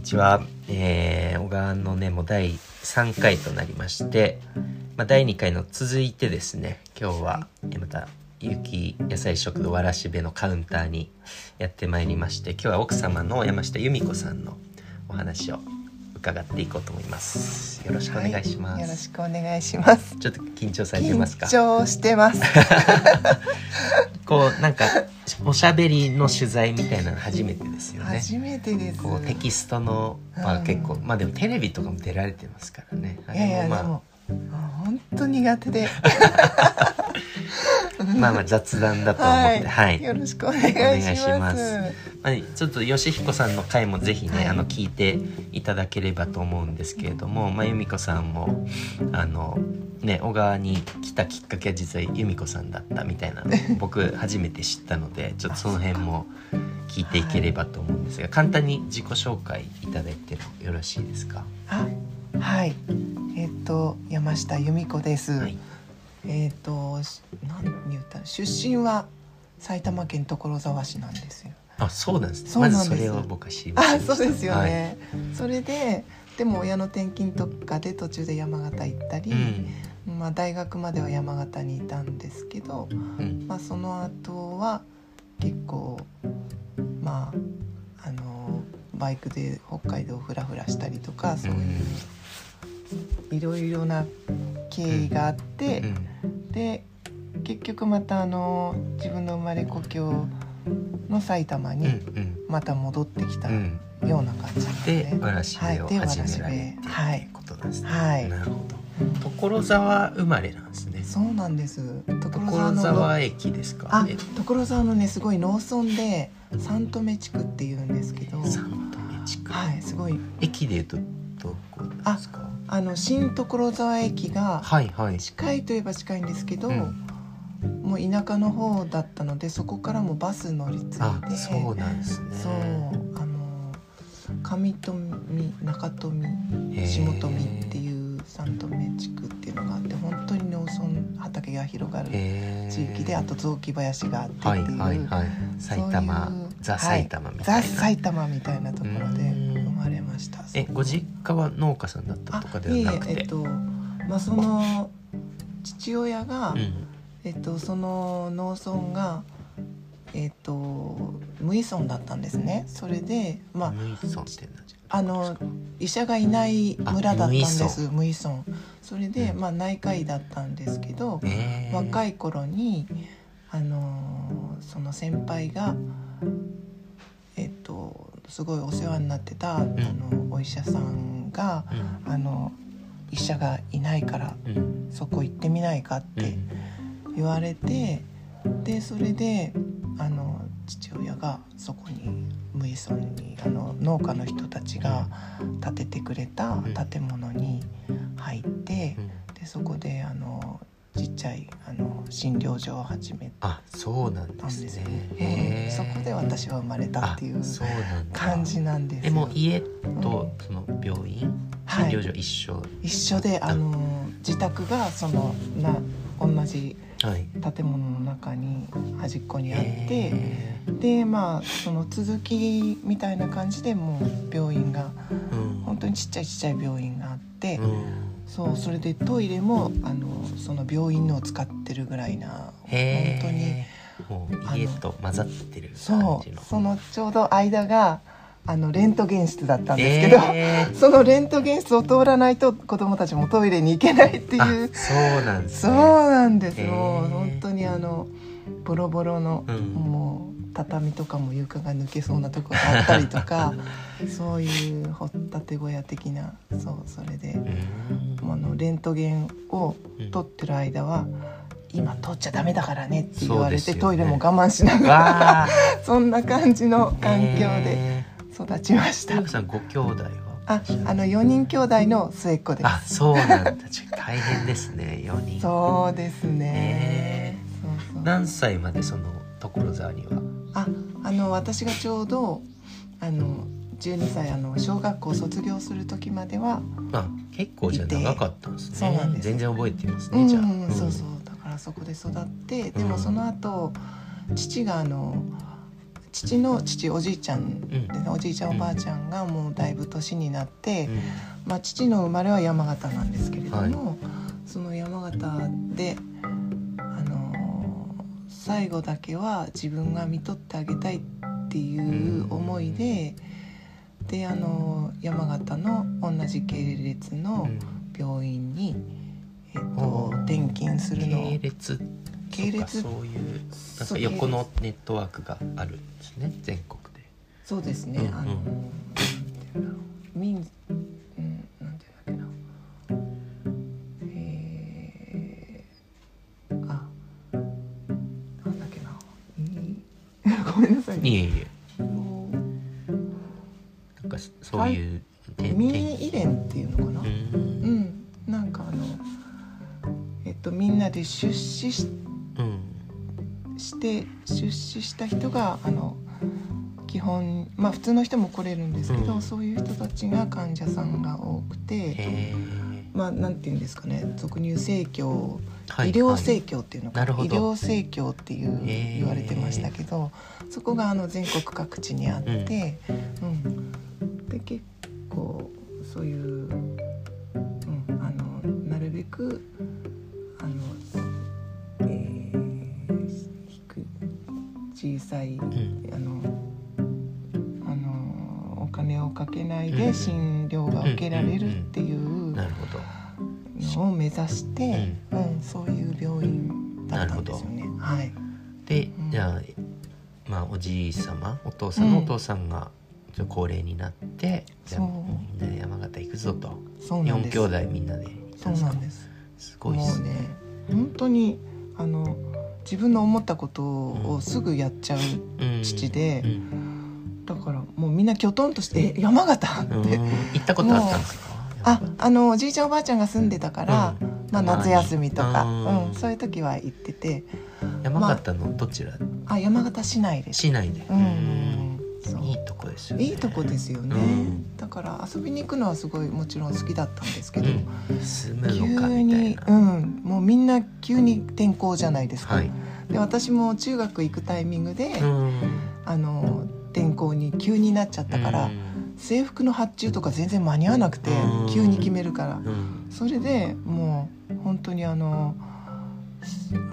にちは。えー、小川のね、もう第3回となりまして、まあ、第2回の続いてですね、今日は、えーまた、ゆき野菜食堂わらしべのカウンターにやってまいりまして、今日は奥様の山下由美子さんのお話を伺っていこうと思います。よろしくお願いします。はいよろしくお願いします。ちょっと緊張されてますか？緊張してます。こう、なんか、おしゃべりの取材みたいなの初めてですよね。初めてです。こうテキストの、まあ、うん結構まあでもテレビとかも出られてますからねあいやいや、れもまでも、あ本当苦手で。あ まあまあ雑談だと思ってはい、よろしくお願いします。お願いしますまあ、ちょっと吉彦さんの回もぜひね、はいあの聞いていただければと思うんですけれども、まあ、由美子さんもあのね小川に来たきっかけは実は由美子さんだったみたいなのを 僕初めて知ったのでちょっとその辺も聞いていければと思うんですが簡単に自己紹介いただいてもよろしいですか？あ、はい。えっ、と、山下由美子です。はいえっ、と、し何言ったの？出身は埼玉県所沢市なんですよ。あそうなんですねまずそれを僕は知りましたそうですよはいね。それで、でも親の転勤とかで途中で山形行ったり、うん。まあ大学までは山形にいたんですけど、うん。まあその後は結構まああのバイクで北海道をフラフラしたりとかそういういろいろな経緯があって、で結局またあの自分の生まれ故郷の埼玉うんうにん。また戻ってきたうような感じですでね。わらしべをはいで始められてってはいうことですね、はいなるほど所沢生まれなんですねそうなんです。所沢駅ですかあえ、所沢のねすごい農村で三富目地区っていうんですけど、三富地区、はいすごい駅でいうとどこですかあの新所沢駅が近いといえば近いんですけど、うんもう田舎の方だったのでそこからもバス乗り継いであそうなんですねそう上富中富下富っていう三富目地区っていうのがあって本当に農村畑が広がる地域であと雑木林があってってはいいう、はいはい埼玉ザ埼玉みたザいな、埼玉みたいなところでうん。生まれました。えご実家は農家さんだったとかではなくて？いえいええっとまあその父親が、うん。えっとその農村がえっと無依存だったんですね。それでまああの医者がいない村だったんです。無依存。それで、うん。まあ内科医だったんですけど、えー、若い頃にあのーその先輩がえっとすごいお世話になってた、あのお医者さんがあの医者がいないからそこ行ってみないかっうん。て言われて、でそれであの父親がそこに無依存にあの農家の人たちが建ててくれた建物に入ってうん。でそこであのちっちゃいあの診療所を始めあそうなんですね。ですよ、へーうんそこで私は生まれたっていう感じなんですよ。えもう家とその病院？診はい。療所一緒。一緒であの自宅がそのな同じはい建物の中に端っこにあって、へでまあその続きみたいな感じでもう病院がーうん。本当にちっちゃいちっちゃい病院があって、うん。そうそれでトイレもあのその病院のを使ってるぐらいなへ本当にえもう家と混ざってる感じの。そうそのちょうど間があのレントゲン室だったんですけど、えー。そのレントゲン室を通らないと子供たちもトイレに行けないってあいう。そうなんですそうねなんです、へー。もう本当にあのボロボロの、うん。もう畳とかも床が抜けそうなとこがあったりとか そういう掘ったて小屋的なそうそれでうん。あのレントゲンを取ってる間は、今取っちゃダメだからねって言われて、ね。トイレも我慢しながら そんな感じの環境でえ育ちました。さんご兄弟は？あ、あの4人兄弟の末っ子です。あそうなんだ。大変ですね4人。そうですね。へ。そうそう。何歳までその所沢には？あ、あの私がちょうどあの12歳あの小学校卒業する時までは、あ結構じゃあ長かったんですね。そうなんです。全然覚えてますうんねじゃあ、そうそう。だからそこで育って、でうんもその後父があの父の父おじいちゃんうん。おじいちゃんおばあちゃんがもうだいぶ年になって、うん。まあ、父の生まれは山形なんですけれども、その山形で、あのー最後だけは自分が見とってあげたいっていう思いで、で、あのー山形の同じ系列の病院に、えっと転勤するのを。系列系列そういうなんか横のネットワークがあるんですね全国で。そうですね、うんうん。あの民うんなんていうんだっけな。えー、あなんだっけな。いい？ごめんなさいいえいえ。もなんかそういう民遺伝っていうのかな。ううん。んなんかあのえっとみんなで出資しうんして出資した人があの基本まあ普通の人も来れるんですけど、うん。そういう人たちが患者さんが多くてまあなんて言うんですかね俗に言う生協、はい。医療生協っていうのかな。るほど。医療生協っていう言われてましたけどそこがあの全国各地にあって、うん。で結構そういう、うん、あのなるべく小さい、ん。あのあのお金をかけないうん。で診療が受けられるっていうなるほど。のを目指して、うん。そういう病院だったんですよね。はい、でうん。じゃあまあおじい様お父さんのうん。お父さんがちょ高齢になって、じゃあそう。みんなで山形行くぞと。4そうなんです。兄弟みんなで行ったそうですか？なんです。すごいっすね。ね本当にあの自分の思ったことをすぐやっちゃう、うん。父でうん。だからもうみんなきょとんとして「え山形?」って、うん。行ったことあったんですか？ああのおじいちゃんおばあちゃんが住んでたから、うん。まあ、夏休みとか、うん。うん、そういう時は行ってて。山形のどちら？あ山形市内です。市内で。うんいいとこですよね。いいとこですよね、うん。だから遊びに行くのはすごいもちろん好きだったんですけど、うん。急にうんもうみんな急に転校じゃないですか、はい。で私も中学行くタイミングで、うん。あの転校に急になっちゃったから、うん。制服の発注とか全然間に合わなくて、うん。急に決めるから、うん。それでもう本当にあの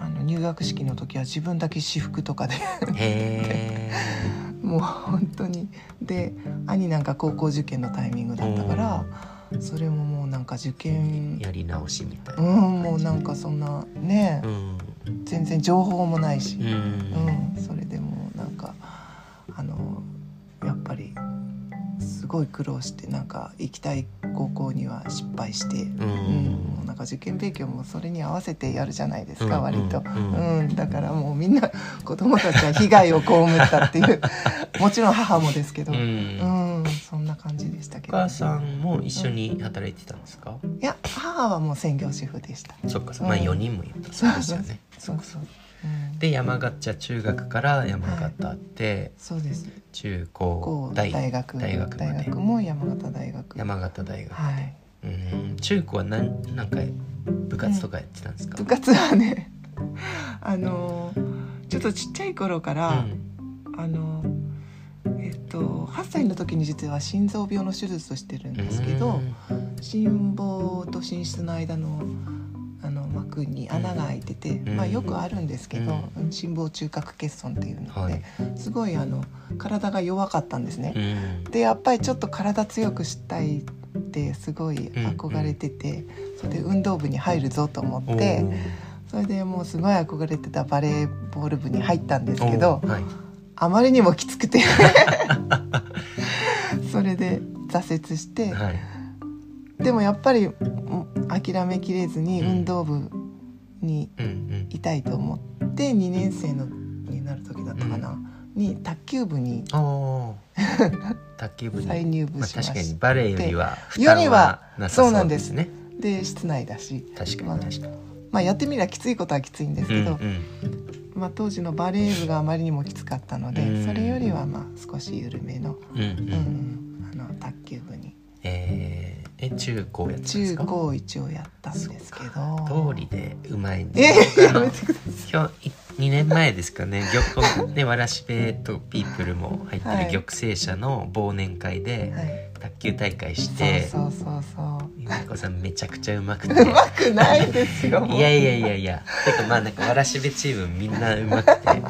あの入学式の時は自分だけ私服とかで。へもう本当に。で兄なんか高校受験のタイミングだったから、それももうなんか受え験やり直しみたいうんなもうなんかそんなね、うん。全然情報もないし、うん。うん、それでもうなんかあのやっぱりすごい苦労してなんか行きたい高校には失敗して、ううんもうなんか受験勉強もそれに合わせてやるじゃないですか、うん割と、ううんんだからもうみんな子供たちは被害を被ったっていう。もちろん母もですけど、ううんんそんな感じでしたけど。お母さんも一緒に働いてたんですか？いや母はもう専業主婦でした。そっかそっうん。かまあ4人もいたそうですよね。そうそう、う。ん、で山形中学から山形ってそうです。中高大大学大学まで。も山形大学。山形大学はい。うん。中高は何なんか部活とかやってたんですか？部活はね あのちょっとちっちゃい頃から、あのえっと8歳の時に実は心臓病の手術をしてるんですけど心房と心室の間の膜に穴が開いてて、うんまあ、よくあるんですけど、心房中隔欠損っていうので、はいすごいあの体が弱かったんですね。うん。でやっぱりちょっと体強くしたいってすごい憧れてて、それで運動部に入るぞと思おってー。それでもうすごい憧れてたバレーボール部に入ったんですけどはい。あまりにもきつくて。それで挫折してはいでもやっぱりうん諦めきれずにうん。運動部にうんうん。いたいと思って2年生のになる時だったかな、に卓球部に 卓球部に。再入部まあ、しまし確かにバレエよりは負よりは担はなさそうですね。で室内だし。確かまあに確かに、まあやってみりゃきついことはきついんですけど、うんうん。まあ、当時のバレー部があまりにもきつかったので、うん。それよりはまあ少し緩めの,、うんううんんあの卓球部に。えーえ中高やってたんですか？中高一応やったんですけど。通りでうまいんえでやめてくだひょ2年前ですかね。玉ねわらしべとピープルも入ってはい。る玉成社の忘年会で卓球大会してそうそうそう。ゆめこさんめちゃくちゃうまくて。うまくないですよ。いやいやいやいや。てかまあなんかわらしべチームみんなうまくて。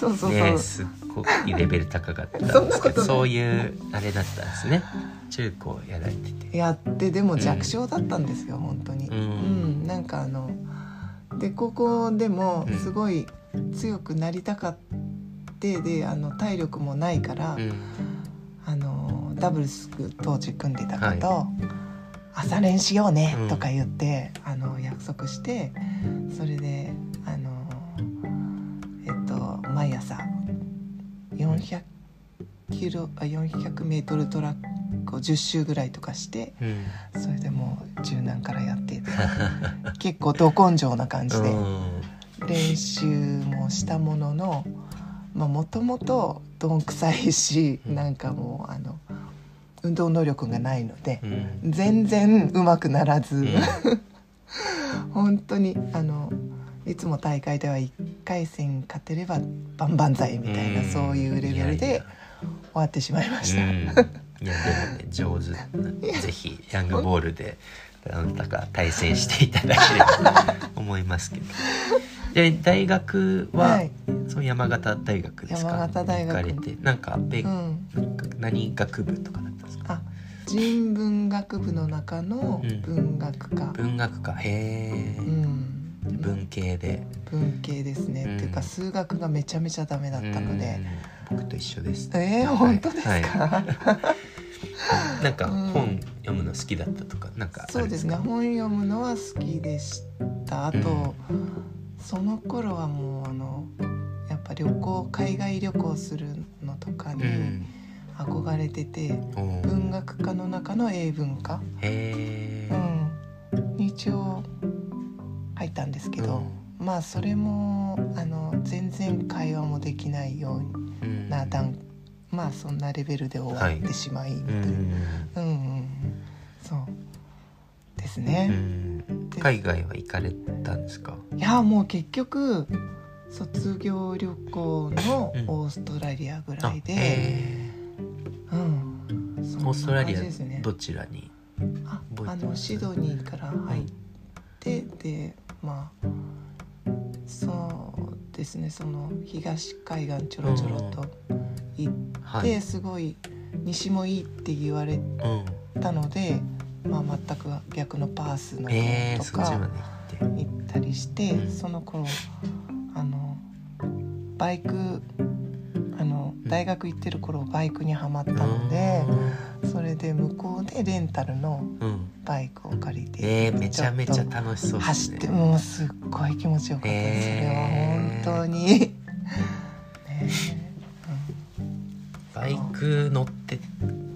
そうそうそう、ねすっごいレベル高かったんですけど。そういうあれだったんですね中高やられてて。やってでも弱小だったんですよ、本当に。ううんん、なんかあので高校でもうん。すごい強くなりたかってであの体力もないから、うん。あのダブルス当時組んでた子と、朝練しようねうん。とか言って、あの約束してそれであのえっと毎朝400キロあ400メートルトラックを10周ぐらいとかしてうんそれでもう柔軟からやってて結構ど根性な感じで練習もしたもののもともとどんくさいしうんなんかもうあの運動能力がないのでうん。全然うまくならず、うん。本当にあのいつも大会では1回戦勝てれば万々歳みたいな、うん。そういうレベルでや終わってしまいました。うん、いやでもね上手。な ぜひヤングボールであなたが対戦していただければと思いますけど。で大学は、はい。そう山形大学ですか？山形大学。行かれてなんかべ、うん、何学部とかだったんですか？あ人文学部の中のうん。文学科、文学科。へえ、うん、文系で。文系ですね、うん。っていうか数学がめちゃめちゃダメだったので、うん。僕と一緒です。えー、本当ですか、なんかうん。本読むの好きだったとかなんかあそうですすか本読むのは好きでした。あと、その頃はもうあのやっぱ旅行海外旅行するのとかにうん。憧れてて、おー。文学科の中の英文科、うん、に一応入ったんですけど、まあそれもあの全然会話もできないよううん。な段まあそんなレベルで終わってしまい、みたいなうんうんうん。うんそうですうね、ん。海外は行かれたんですか？いやもう結局卒業旅行のうんオーストラリアぐらいで、へうん。そんなーオーストラリアどちらに？ああのシドニーから入って、でまあそうですね。その東海岸ちょろちょろと行って、はい。すごい西もいいって言われうんたので、まあ、全く逆のパースのとかで行ったりして、うん。その頃あのバイクあのうん。大学行ってる頃バイクにはまったので、それで向こうでレンタルのうんうん。バイクを借りて、えー、めちゃめちゃ楽しそうですね。走ってもうすっごい気持ちよかったです、えー。それは本当に乗って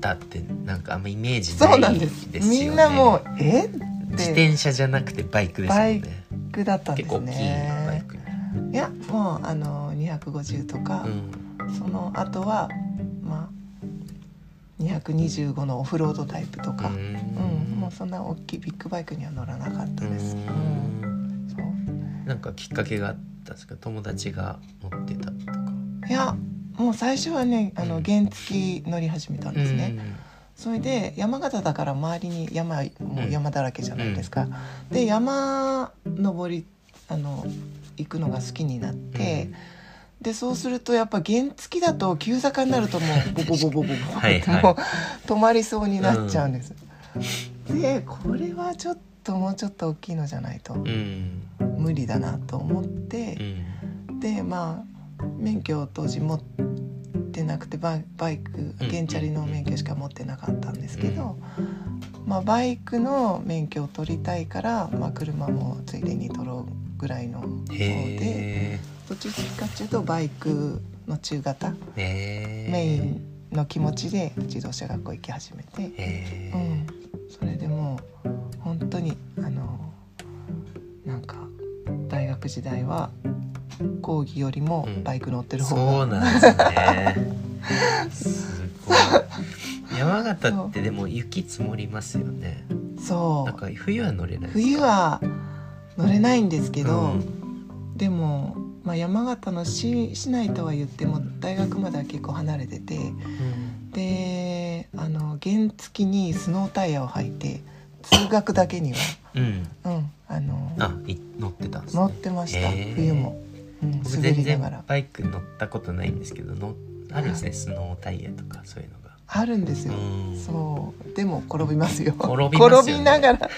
たってなんかあんまイメージそうなないんです。ですよねみんなもうえ自転車じゃなくてバイクですもんね楽だったんです結構大きいバイねク。にいやもうあの250とか、うん。その後はまあ225のオフロードタイプとか、ううんんもうそんな大きいビッグバイクには乗らなかったです。ううんんそう。なんかきっかけがあったんですか？友達が乗ってたとか。いやもう最初はねあのうん原付乗り始めたんですね。それで山形だから周りに山もう山だらけじゃないですか。で山登りあの行くのが好きになって。でそうするとやっぱ原付だと急坂になるともうボボボボボボボはいはいもう止まりそうになっちゃうんです。でこれはちょっともうちょっと大きいのじゃないとうん無理だなと思っうて、んでまあ免許を当時持ってなくてバイクうん原チャリの免許しか持ってなかったんですけど、まあ、バイクの免許を取りたいから、まあ、車もついでに取ろうぐらいの方でへどっちかっていうとバイクの中型メインの気持ちで自動車学校行き始めて、うん、それでもう本当にあのなんか大学時代は講義よりもうん。バイク乗ってる方そうがなんですね。すごい。山形ってでも雪積もりますよね。そなんか冬は乗れない冬は乗れないんですけど、うん。でも、まあ、山形の市市内とは言っても大学までは結構離れててであの原付にスノータイヤを履いて通学だけには、うん、うん、うん、あのあい乗ってたんですね。乗ってました、へー。冬も、うん、僕滑全りながら。然バイク乗ったことないんですけどのあるんですねスノータイヤとかそういうのが。あるんですよ、うん。そう。でも転びますよ。転びね。転びながら。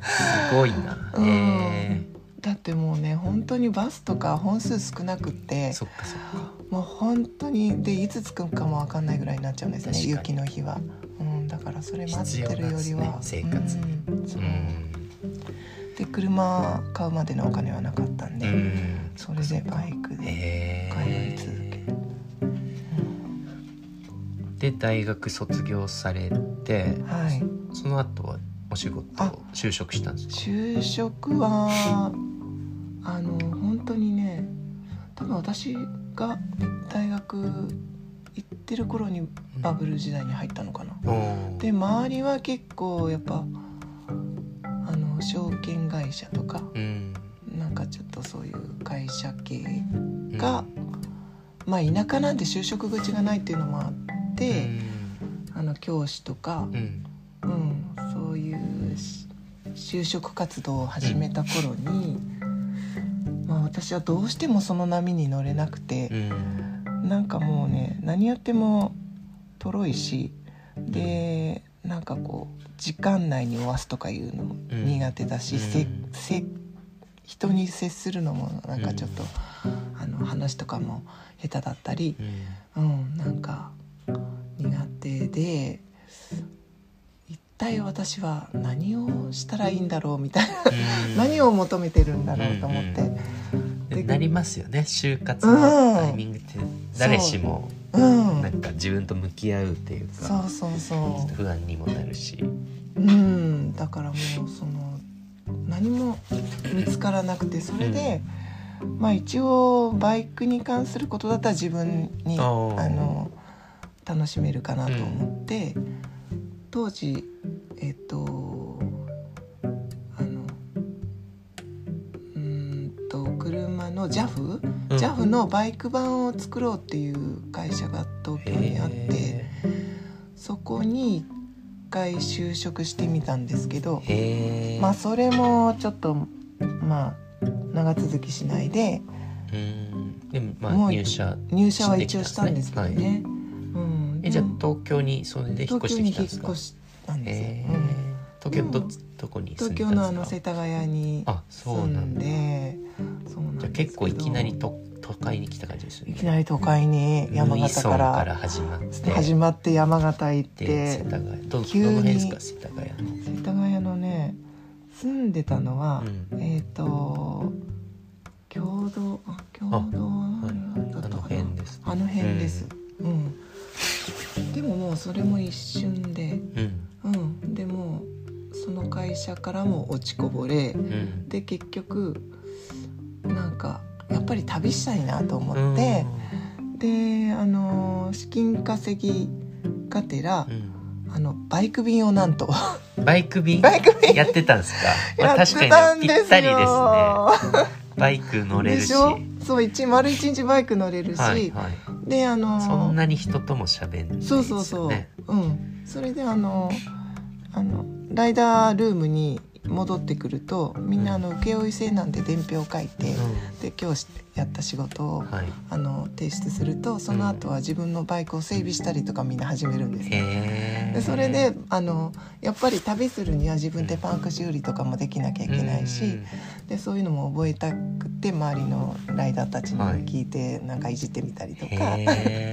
すごいな。うん。へだってもうね本当にバスとか本数少なくてそっかそっか。もう本当にでいつ着くかも分かんないぐらいになっちゃうんですね雪の日は、うん、だからそれ待ってるよりは、ね生活。にうん。そう。うんで車買うまでのお金はなかったんで、うん。それでバイクでへ通いえ続け、で大学卒業されてはい。その後はお仕事あ就職したんですか？就職はあの本当にね多分私が大学行ってる頃にバブル時代に入ったのかな。おーで周りは結構やっぱあの証券会社とかうん。なんかちょっとそういう会社系が、まあ田舎なんで就職口がないっていうのもあって、あの教師とかう、ん。うん、そういうし就職活動を始めた頃に、まあ、私はどうしてもその波に乗れなくてう、ん。なんかもうね何やってもとろいしでなんかこう時間内に終わすとかいうのも苦手だし、うん。せせ人に接するのもなんかちょっと、あの話とかも下手だったり、うん。うん、なんか苦手で一体私は何をしたらいいんだろうみたいな、うん。何を求めてるんだろうと思って、うんでなりますよね就活のタイミングって。誰しもうん。なんか自分と向き合うっていうかそうそうそ不安にもなるし。ううん。だからもうその何も見つからなくてそれで、まあ一応バイクに関することだったら自分にあの楽しめるかなと思って、当時えっと車の JAF、うん。JAF のバイク版を作ろうっていう会社が東京にあってへそこに一回就職してみたんですけどまあそれもちょっとまあ長続きしないでうん。でもまあ入社入社は一応したんですけどはい。ね。うん、えじゃあ東京にそれで引っ越して東京にきたんですか？引っ越したんです東京どでもどこに住ん東京のあでたんですか？の世田谷にあそう住なんだ。でそうなんじゃあですけど。結構いきなりと都会に来た感じですよね。いきなり都会に山形からら始まって。始まって山形行っで世て田谷。どど急にの辺ですか？世田谷の。世田谷のね住んでたのは、うん。えっ、と共同あ共同はいあのだったかな？辺ですあの辺です、うん。でももうそれも一瞬で。うん。うん。でもその会社からも落ちこぼれうん。で結局なんかやっぱり旅したいなと思って、であの資金稼ぎがてら、うん。あのバイク便をなんとうん バイク便？バイク便？やってたんですか、まあ、確かにたんですよ。ぴったりですね。バイク乗れるし。でしょ？そう一丸一日バイク乗れるし、はいはい。であのそんなに人とも喋んないですよね。そうそうそう、うん。それであのあのライダールームに戻ってくるとみんなあの請負制なんで伝票を書いて、で今日やった仕事を、うんはい。あの提出するとその後は自分のバイクを整備したりとかみんな始めるんですよ。へえでそれであのやっぱり旅するには自分でパンク修理とかもできなきゃいけないし、でそういうのも覚えたくて周りのライダーたちに聞いてなんかいじってみたりとか、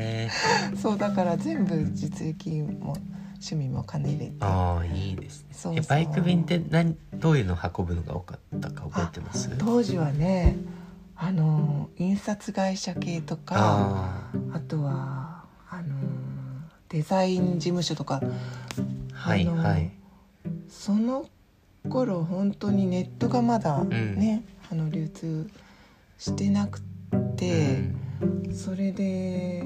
そうだから全部実益も趣味も兼ね入れて。ああいいですね。そうそう。えバイク便って何どういうの運ぶのが多かったか覚えてます？当時はねあの印刷会社系とかああとはあのデザイン事務所とかーはいはい。その頃本当にネットがまだね、あの流通してなくて、うん。それで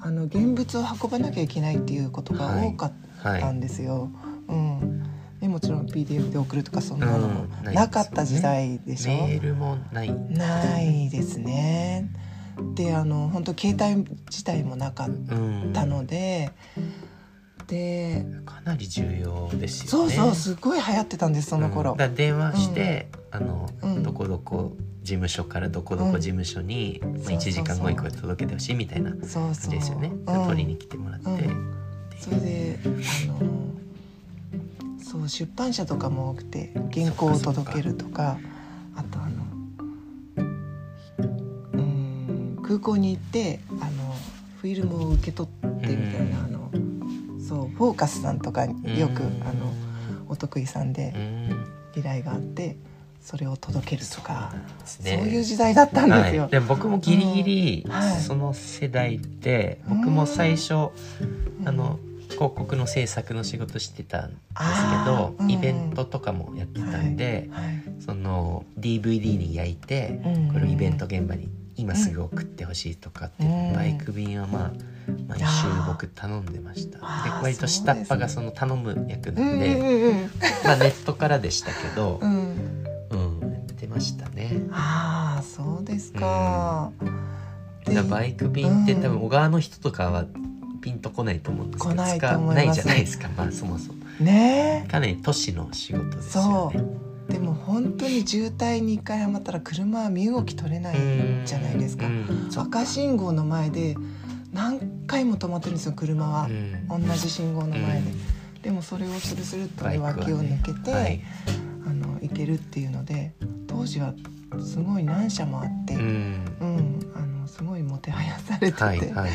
あの現物を運ばなきゃいけないっていうことが多かったんですよ。うん。ね、もちろん PDF で送るとかそんなのもうん。なかった時代でしょ？メールもない。ないですね。であの本当携帯自体もなかっうんたので、でかなり重要ですよね。そうそうすごい流行ってたんですその頃。うん。電話して、あの、うん。どこどこ事務所からどこどこ事務所に、まあ、そうそう1時間後にこれ届けてほしいみたいな感じですよね、うん。取りに来てもらって、うん。それであのそう出版社とかも多くて原稿を届けるとか。あとあのうん空港に行ってあのフィルムを受け取ってみたいな、うん。あのそうフォーカスさんとかによく、うん。あのお得意さんでうん。依頼があってそれを届けるとかそうなんですそうねいう時代だったんですよ。はい、で僕もギリギリその世代で、うん僕も最初、うん。あの広告の制作の仕事してたんですけあど、ーうん。イベントとかもやってたんで、はい。その DVD に焼いて、うん。これをイベント現場に今すぐ送ってほしいとかって、うん。バイク便はまあ毎週僕頼んでました。で割と下っ端がその頼む役うなんんで、まあネットからでしたけど、うんましたね。ああそうですか。でだからバイク便ってうん。多分小川の人とかはピンとこないと思うんですけど来ないないじゃないですか。まあそもそも。ね。かなり都市の仕事ですよそねう。でも本当に渋滞に一回はまったら車は身動き取れないじゃないですか。赤信号の前で何回も止まってるんですよ車は。う、ん。同じ信号の前で。うん。でもそれをスルスルっと脇を抜けて、はい。あの行けるっていうので当時はすごい何社もあって、ううんんあのすごいもてはやされてて、はいはい。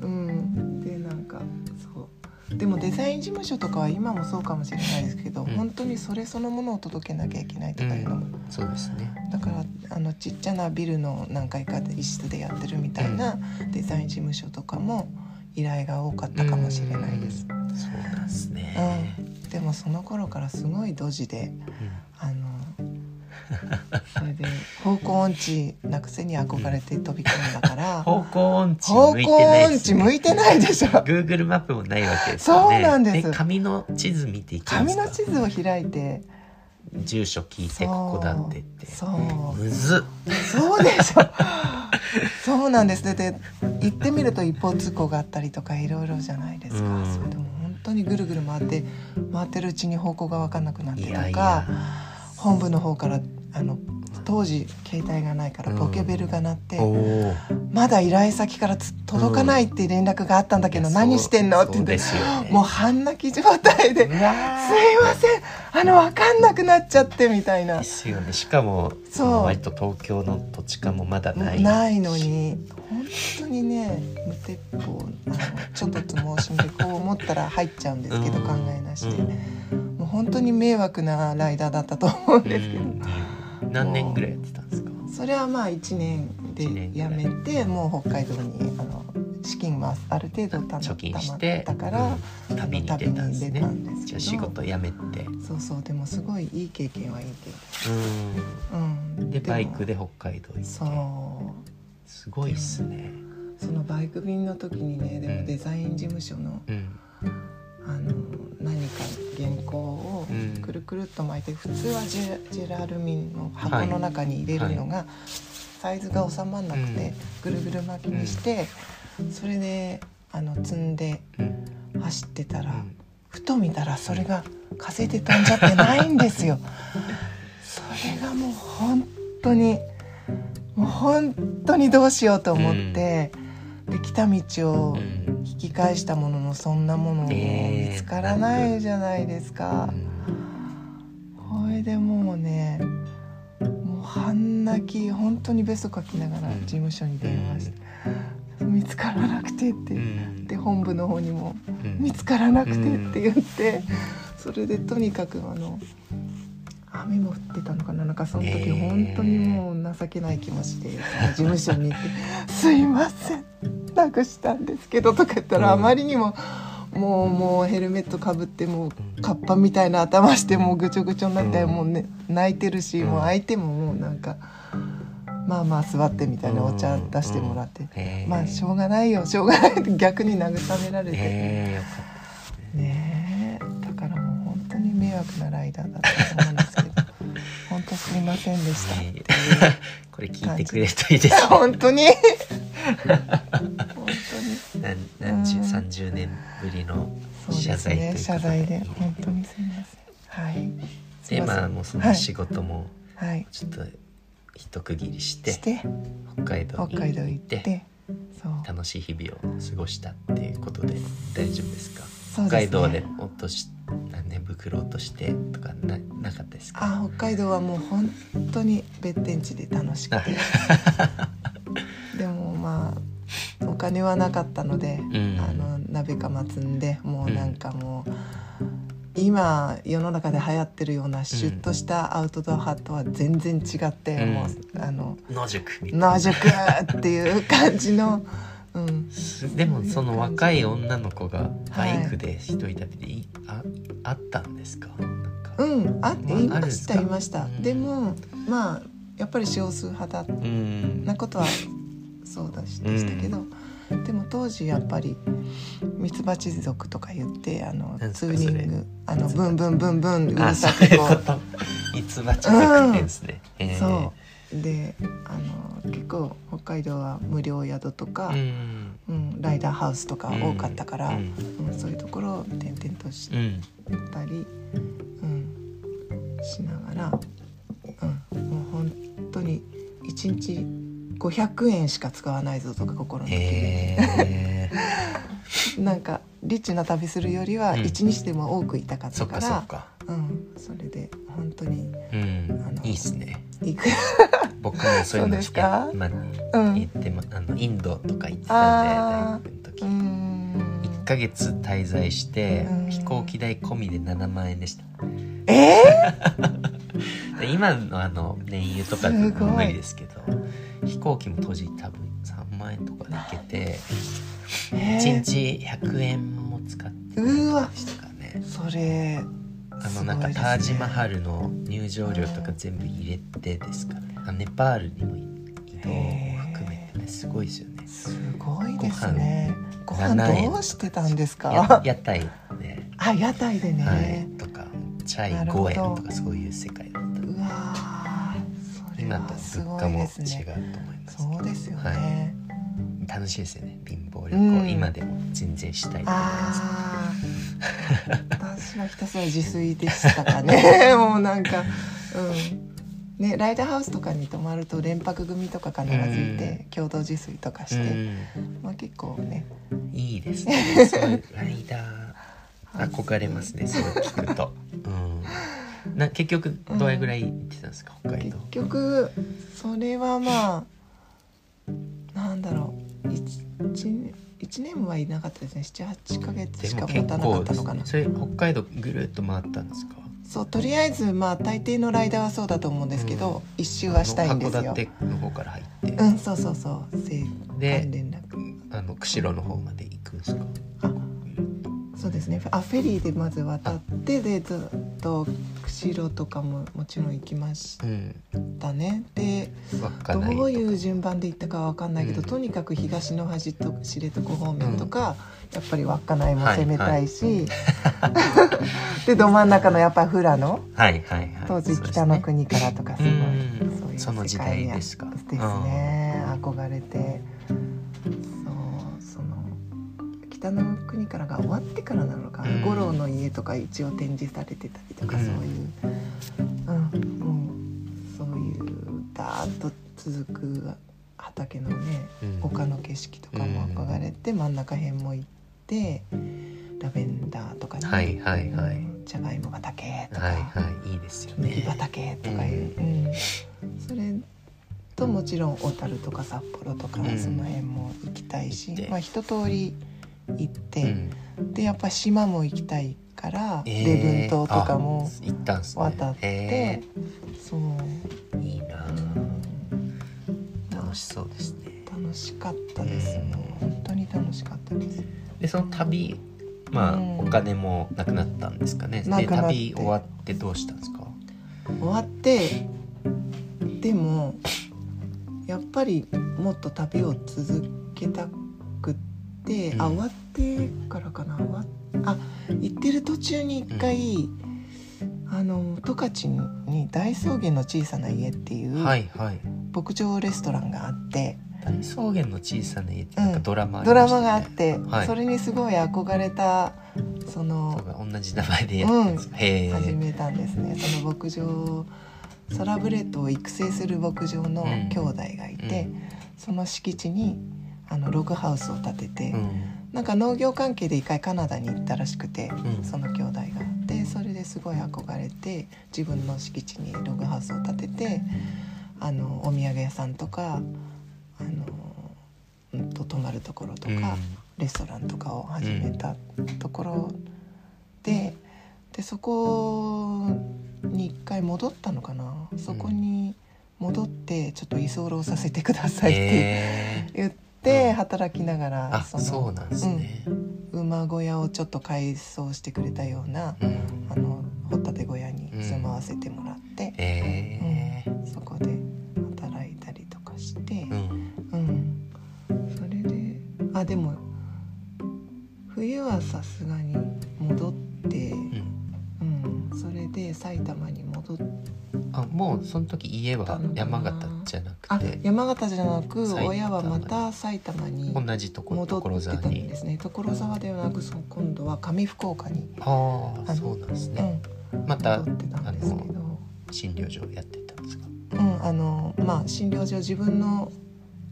うん、でなんかそう。でもデザイン事務所とかは今もそうかもしれないですけど、うん。本当にそれそのものを届けなきゃいけないとかいうのも、そうですね。だからあのちっちゃなビルの何階かで一室でやってるみたいなデザイン事務所とかも依頼が多かったかもしれないです。うん。そうなんですね。うん、でもその頃からすごいドジであのそれで方向音痴なくせに憧れて飛び込んだから方向音痴方向いてないですね。向いてないでしょ。Google マップもないわけですよね。そうなんです。紙の地図見ていきますか？紙の地図を開いて。住所聞いてここだって言って。そうむずっ。そうでしょ。そうなんです。でで行ってみると一方通行があったりとかいろいろじゃないですか、うん。それでも本当にぐるぐる回って回ってるうちに方向が分かんなくなってとか本部の方からあの当時携帯がないからうん。ポケベルが鳴って、おおまだ依頼先からつ届かないって連絡があったんだけど、何してんの？って言ってね。もう半泣き状態で「すいません。あの分かんなくなっちゃって」みたいな。ですよね。しかもそう。割と東京の土地勘もまだないないのに本当にね無鉄砲あのちょっとつ盲信でこう思ったら入っちゃうんですけど、うん。考えなしで、うんもう本当に迷惑なライダーだったと思うんですけど、うん何年ぐらいやってたんですか？それはまあ1年で辞めてもう北海道にあの資金はある程度たま貯金してったから、うん。旅に出たんですね。じゃあ仕事辞めて。そうそうでもすごいいい経験はいい経験、うん、うん。でもバイクで北海道行って。そう。すごいっすね。そのバイク便の時にねでうん。もデザイン事務所のうんあの何か原稿をうん。くるくるっと巻いて普通はジェジェラルミンの箱の中に入れるのがサイズが収まらなくてぐるぐる巻きにしてそれであの積んでうん。走ってたらうん。ふと見たらそれが風で飛んじゃってないんですよ。それがもう本当にもう本当にどうしようと思って、で来た道をうん。引き返したもののそんなものもえ。ー見つからないじゃないですか。これでもうねもう半泣き本当にベソ書きながらうん。事務所に電話して、見つからなくてって、うん。で本部の方にもうん。見つからなくてって言って、それでとにかくあの雨も降ってたのかななんかその時本当にもう情けない気持ちで事務所に行って「すいませんなくしたんですけど」とか言ったらあうんまりにも。もうもうヘルメットかぶってもううん。カッパみたいな頭してもうぐちょぐちょになって、うんもうね泣いてるし、うんもう相手ももうなんかまあまあ座ってみたいなお茶出してもらって、まあしょうがないよしょうがないって逆に慰められて、ねえだからもう本当に迷惑なライダーだったと思うんですすみませんでした、ね これ聞いてくれるといいですね。本当に？本当に。なん何十うん。三十年ぶりの謝罪ということ謝罪で。本当にすみません。はい。でまあもうそはいの仕事もはい。ちょっと一区切りしてして北海道に北海道行っててそう。楽しい日々を過ごしたっていうことで大丈夫ですか？北海道で落とし寝袋落としてとかななかったですか？あ北海道はもう本当に別天地で楽しくて。でもまあお金はなかったので、うん。あの鍋釜積んでもうなんかもう、今世の中で流行ってるようなシュッとしたアウトドア派とは全然違って、うん。もうあの野宿野宿っていう感じの、うん、すでもその若い女の子がバイクで一人旅でい、ああったんですか？うんあまあいましたいました、うん。でもまあやっぱり少数派だっうんなことはそうだしでしたけど、でも当時やっぱりミツバチ族とか言ってあのツーリングあのブンブンブンブンうるあさくことミツバチ族ってですね、へーそうであの結構北海道は無料宿とか、うんうんライダーハウスとか多かったから、うん。うんそういうところを転々としうんたり、うん、しながら、うん、もう本当に1日500円しか使わないぞとか心のへえ なんかリッチな旅するよりはうん。1日でも多くいたかっそったか、から。そっかうん、それで本当にうん。あのいいっすね。行く、僕もそういうのそうですか？今うん、行ってまあのインドとか行ってたんで大学の時、うん。1ヶ月滞在してうん。飛行機代込みで7万円でした。えで今のあの燃油とかすごい。無理ですけど飛行機も当時多分3万円とかで行けてー、え1ー日100円も使ってなうわ。いでしたからね。それあのなんかタージマハルの入場料とか全部入れてですからね。あネパールにも移動も含めてねすごいですよね。すごいですね。ごご飯飯7円どうしてたんですやか屋台で、あ屋台でね、はい、とかチャイ5なるほど。円とかそういう世界ーそれ今とはす物価も違うと思いねますそうですよはね、楽しいですよね。貧乏旅行、うん。今でも全然したいと思います。私はひたすら自炊でしたかね。もうなんかうん。ねライダーハウスとかに泊まると連泊組とか必ずいて、共同自炊とかして、まあ結構ね。うんいいですね。そういうライダー 憧れますね。そう聞くと、うん、な結局どれぐらい行ってたんですか、北海結道局それはまあなんだろう。1, 一年はいなかったですね。78ヶ月でしか持たなかったのかな。それ北海道ぐるっと回ったんですか？そうとりあえずまあ大抵のライダーはそうだと思うんですけど、一周はしたいんですよ。函館の方から入って、うんそうそうそう。政で官連絡あの釧路の方まで行くんですか？あそうですね。あフェリーでまず渡ってでずっと釧路とかももちろん行きましうんたね。でど稚内とか。ういう順番で行ったかは分かんないけど、うん。とにかく東の端と知床方面とか、やっぱり稚内も攻めたいし、でど真ん中のやっぱ富良野はいはいはい。当時北の国からとかすごい、うん。そういうその時代ですか。ですね。憧れて北の国からが終わってからなのか、うん。五郎の家とか一応展示されてたりとか、うん。そういう、うん、もうそういうダーッと続く畑のねうん。丘の景色とかも憧れて、真ん中辺も行ってラベンダーとかね、はいはいはい。うんじゃがいも畑とか、はいはいいいですよね。麦畑とかいう、うん。それともちろん小樽とか札幌とか、うん。その辺も行きたいしまあ、一通り行って、うん。でやっぱ島も行きたいから、えー。礼文島とかもあ行ったんすね。渡って、へそう、ーいいなうん楽しそうですね。楽しかったです、うん。もう本当に楽しかったです。でその旅まあ、うん。お金もなくなったんですかね。で旅終わってどうしたんですか？終わってでもやっぱりもっと旅を続けたくうん。終わってからかな。終わっあ行ってる途中に一回、あの十勝に大草原の小さな家っていうはいはい。牧場レストランがあって、大草原の小さな家ってなんかドラマありドラマがあって、はい。それにすごい憧れたそのか同じ名前でやってた。ん。始めたんですね。その牧場サラブレッドを育成する牧場のうん。兄弟がいて、その敷地にあのログハウスを建てて、うん。なんか農業関係で一回カナダに行ったらしくて、うん。その兄弟が。でそれですごい憧れて自分の敷地にログハウスを建ててあのお土産屋さんとかあの、うん、と泊まるところとか、うん。レストランとかを始めたところで,、でそこに一回戻ったのかな。そこに戻ってちょっと居候させてくださいって言って働きながらあそうなんですね、うん。馬小屋をちょっと改装してくれたようなうん。あの掘ったて小屋に住まわせてもらって、へえそこで働いたりとかして。うん。うん、それであでも冬はさすがに戻って、うん。うん、それで埼玉に戻っあもうその時家は山形じゃなあくて。山形じゃなく親はまた埼玉に同じとこ戻所沢ってたんにですね。所沢ではなくその今度は上福岡に、ああそうなんですね、うん、また戻ってたんですけど、診療所やってたんですか、うん、あのまあ診療所自分の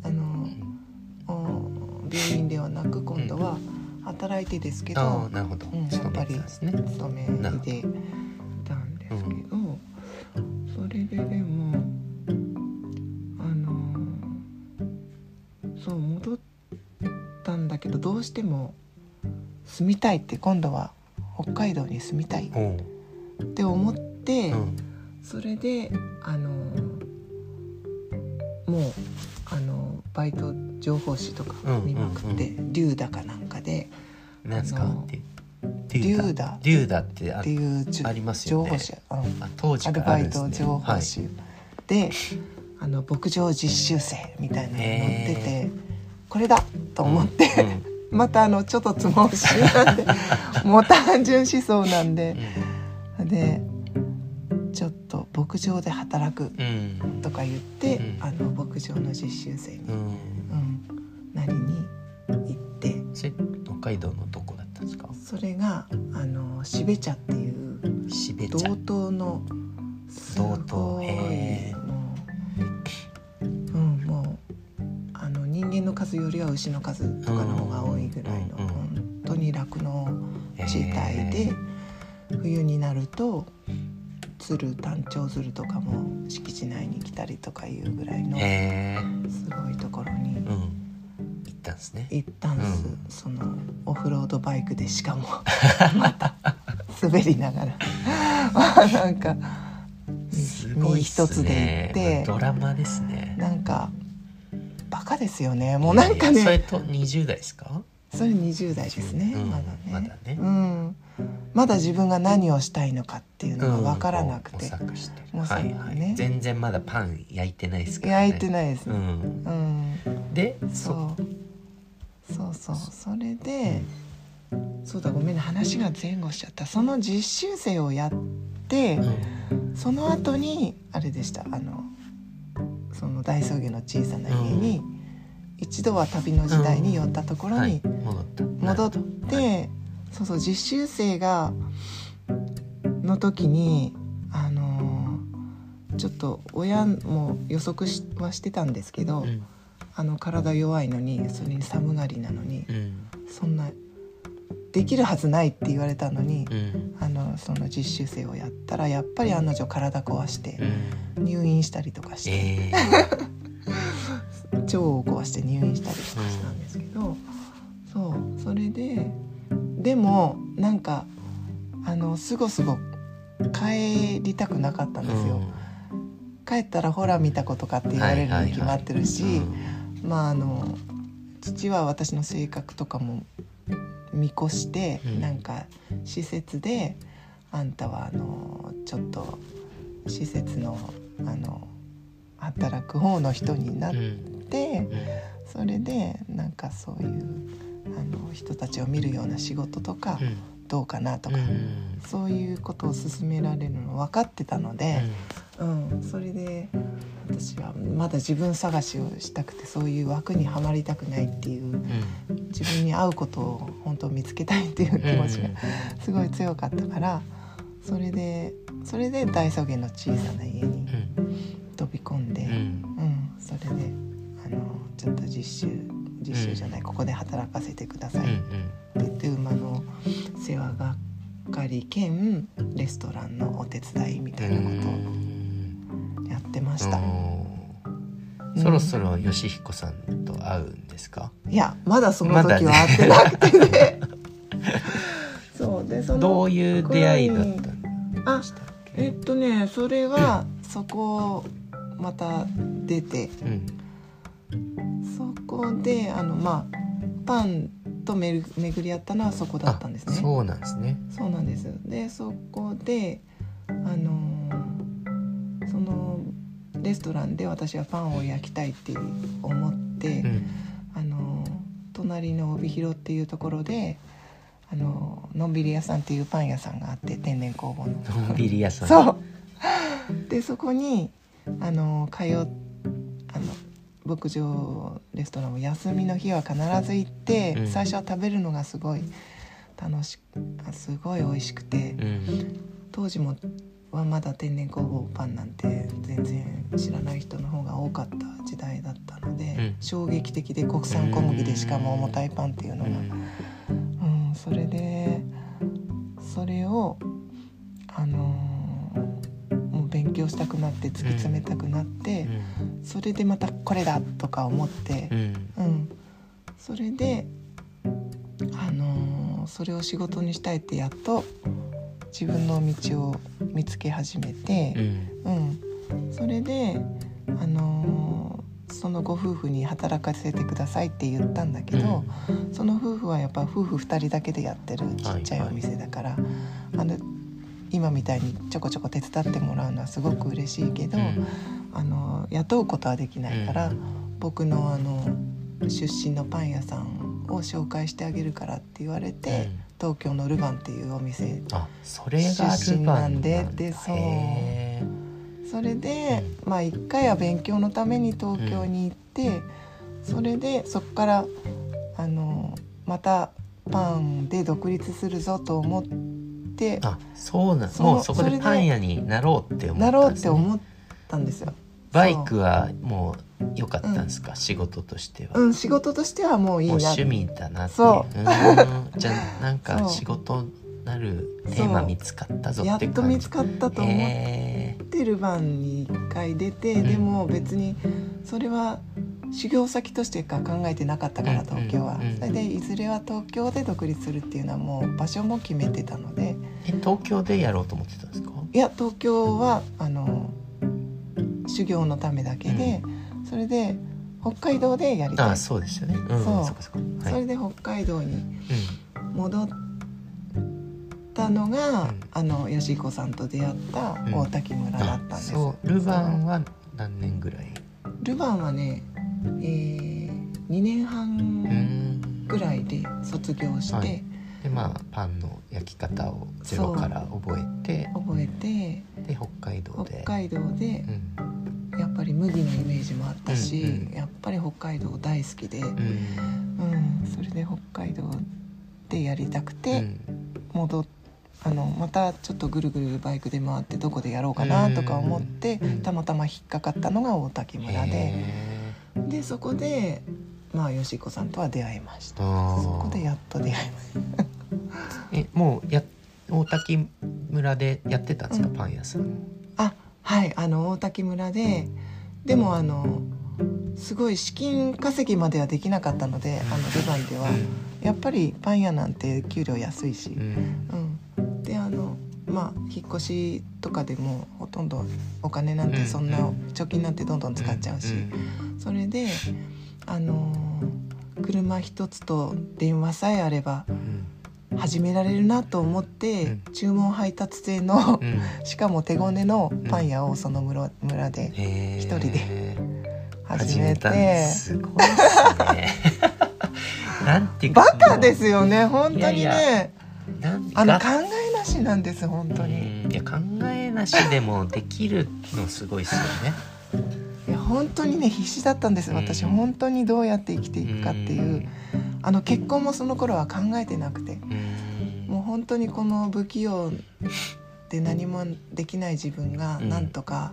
あのうん。お病院ではなく今度は働いてですけど、ああなるほど、うん勤めてたんですね。勤めでしても住みたいって今度は北海道に住みたいって思って、うん。それであのもうあのバイト情報誌とか見まくって、リューダかなんかでなんですか？リューダ。リューダ。ってあありますよね。情報誌、うんあ当時アルバイト情報誌で、あの牧場実習生みたいなのが載っててへこれだと思って、はいうんまたあのちょっとつましなんでもう単純思想なんででちょっと牧場で働くとか言って、うん。あの牧場の実習生に、うん。うん、なりに行って。それ北海道のどこだったんですか？それがあの標茶っていう道東のす道東。へー。もう、うん、もうあの人間の数よりは牛の数とかの方が多いぐらいの、本当に酪農地帯で、冬になると鶴単調鶴とかも敷地内に来たりとかいうぐらいのすごいところにうん。行ったんですね。行ったんです、うん。そのオフロードバイクでしかも また滑りながら。なんかす一つで行ってドラマですね。なんかバカですよね。もうなんかいやいやそれねと20代ですか？それ20代ですね、うんまだね。まだね。うん、まだ自分が何をしたいのかっていうのが分からなくて、うん模索して。る模索はいね。はい全然まだパン焼いてないですからね。焼いてないですね、うん。うん。でそう。そうそう。それでそうだごめんね話が前後しちゃった。その実習生をやって、うん。その後にあれでした。あのその大草原の小さな家に、一度は旅の時代に寄ったところはい。に戻って、そうそう実習生がの時にあのちょっと親も予測しはしてたんですけど、うん。あの体弱いのにそれに寒がりなのにうん。そんなできるはずないって言われたのに、うん。あのその実習生をやったらやっぱり案の定体壊してうん。入院したりとかして、えー。腸を壊して入院したりとかしたんですけど、そうそれででもなんかあのすごすご帰りたくなかったんですよ、帰ったらほら見たことかって言われるに決まってるし、まああの父は私の性格とかも見越して、うん。なんか施設であんたはあのちょっと施設のあの働く方の人になっうん。て、それでなんかそういうあの人たちを見るような仕事とかうんどうかなとか、うん。そういうことを勧められるの分かってたので、うん。それで私はまだ自分探しをしたくてそういう枠にはまりたくないっていううん。自分に合うことを本当見つけたいっていう気持ちがすごい強かったからそれでそれで大草原の小さな家にうん。飛び込んで、うん。うん、それであのちょっと実習実習じゃない、ここで働かせてください。って言って馬の世話係兼レストランのお手伝いみたいなことをやってました。うんそろそろ吉彦さんと会うんですか、いやまだその時は会ってなくてね。そうでそのどういう出会いだったんあでえっけ？とねそれはそこまた出てうんそこであのまあパンと巡り合ったのはそこだったんですね。あそうなんですね。そうなんです。でそこであのーそのレストランで私はパンを焼きたいって思って、うん。あのー隣の帯広っていうところであのーのんびり屋さんっていうパン屋さんがあって天然工房の。のんびり屋さん。そう。でそこにあの通っ牧場レストランも休みの日は必ず行って、うん。最初は食べるのがすごい楽しあすごい美味しくてうん。当時もはまだ天然工房パンなんて全然知らない人の方が多かった時代だったので、うん。衝撃的で国産小麦でしかも重たいパンっていうのが、うん。うん、それでそれをあの強したくなって突き詰めたくなって、それでまたこれだとか思ってう、ん。うん。それであのーそれを仕事にしたいってやっと自分の道を見つけ始めてう、ん。うん。それであのーそのご夫婦に働かせてくださいって言ったんだけど、その夫婦はやっぱ夫婦2人だけでやってるちっちゃいお店だから、あの今みたいにちょこちょこ手伝ってもらうのはすごく嬉しいけど、うん。あの雇うことはできないから、うん。僕のあの出身のパン屋さんを紹介してあげるからって言われて、うん。東京のルヴァンっていうお店出身なんででそう。へそれで、まあ一回は勉強のために東京に行って、それでそこからあのまたパンで独立するぞと思ってーあそうなんもうそこでパン屋になろうって思っなろうたんですね。って思ったんですよ。バイクはもう良かったんですか、仕事としては、うん、仕事としてはもういいな。もう趣味だなってそう。ん。じゃあなんか仕事なるテーマ見つかったぞやって感じっと見つかったと思っへてルヴァンに一回出て、うん。でも別にそれは修行先としてか考えてなかったからうん東京は、うん。うんそれでいずれは東京で独立するっていうのはもう場所も決めてたので。え東京でやろうと思ってたんですか？いや東京はあの修行のためだけで、それで北海道でやりたい。あそうですよね。うんそう。それで北海道にうん。戻ったのが、うん。あの吉彦さんと出会ったうん。大滝村だったんです、そう。ルヴァンは何年ぐらい？ルヴァンはね、えー、2年う半ん。ぐらいで卒業して、はい。でまあパンの焼き方をゼロから覚えて覚えてで北海道で。北海道でうん。やっぱり麦のイメージもあったし、うんうん。やっぱり北海道大好きで、うん。うん。それで北海道でやりたくうてん。戻っあのまたちょっとぐるぐるバイクで回ってどこでやろうかなとか思って、うんたまたま引っかかったのが大滝村で、へでそこでまあよしこさんとは出会いました。そこでやっと出会いました。えもうや大滝村でやってたんですか、うん。パン屋さん。あはいあの大滝村ででもあのすごい資金稼ぎまではできなかったのであのルヴァンでは、やっぱりパン屋なんて給料安いし。う、ん。うん、であのまあ引っ越しとかでもほとんどお金なんてそんな、うん。貯金なんてどんどん使っちゃうし、んそれであのー車一つと電話さえあればうん。始められるなと思って、うん。注文配達制のうん。しかも手ごねのパン屋をその村村で一人で始めて。すごいですね。なんていうかバカですよね本当にね。いやいなんあのが考えなしなんです本当に。うん。いや考えなしでもできるのすごいですよね。いや本当にね必死だったんです。私うん。本当にどうやって生きていくかっていう。あの結婚もその頃は考えてなくて。うん。もう本当にこの不器用で何もできない自分がうん。なんとか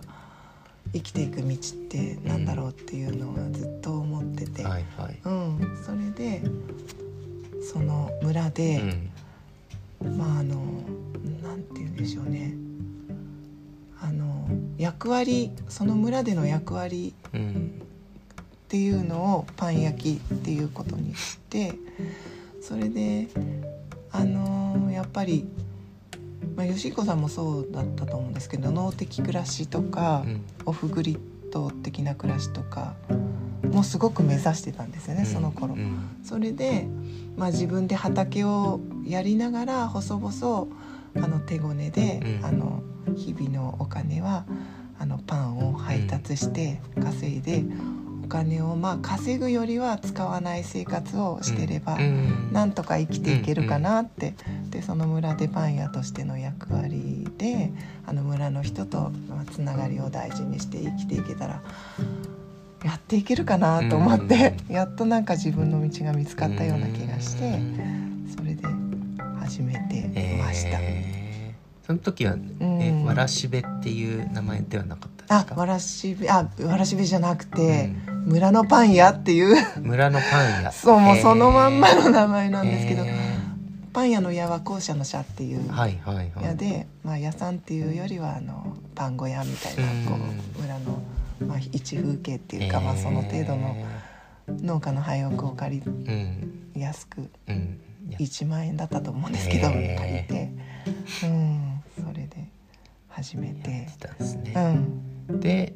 生きていく道ってなんだろうっていうのはずっと思ってて、はいはい。うん、それでその村で、うんまああのなんて言うんでしょうね。あの役割その村での役割うんっていうのをパン焼きっていうことにしてそれであのやっぱり、まあ、吉彦さんもそうだったと思うんですけど脳的暮らしとか、うん。オフグリッド的な暮らしとかもすごく目指してたんですよね、その頃。う。ん。それで、まあ、自分で畑をやりながら細々あの手ごねで、うん。あの日々のお金はあのパンを配達して稼いで、お金をまあ稼ぐよりは使わない生活をしてれば、うんなんとか生きていけるかなって、でその村でパン屋としての役割であの村の人とまあつながりを大事にして生きていけたらやっていけるかなと思って、やっとなんか自分の道が見つかったような気がして、それで始めてました。えーその時は、うん。えわらしべっていう名前ではなかったですか？あわらしべあわらしべじゃなくて、村のパン屋っていう。村のパン屋。そうもうえー。そのまんまの名前なんですけど、えパン屋の屋は校舎の社っていうーはいはいはい。屋で、まあ、屋さんっていうよりはあのパン小屋みたいなこう村の、まあ、一風景っていうか、まあ、その程度の農家の廃屋を借り安くうん。いや。1万円だったと思うんですけど、借りて。うん始めやてってたんですうね、ん。で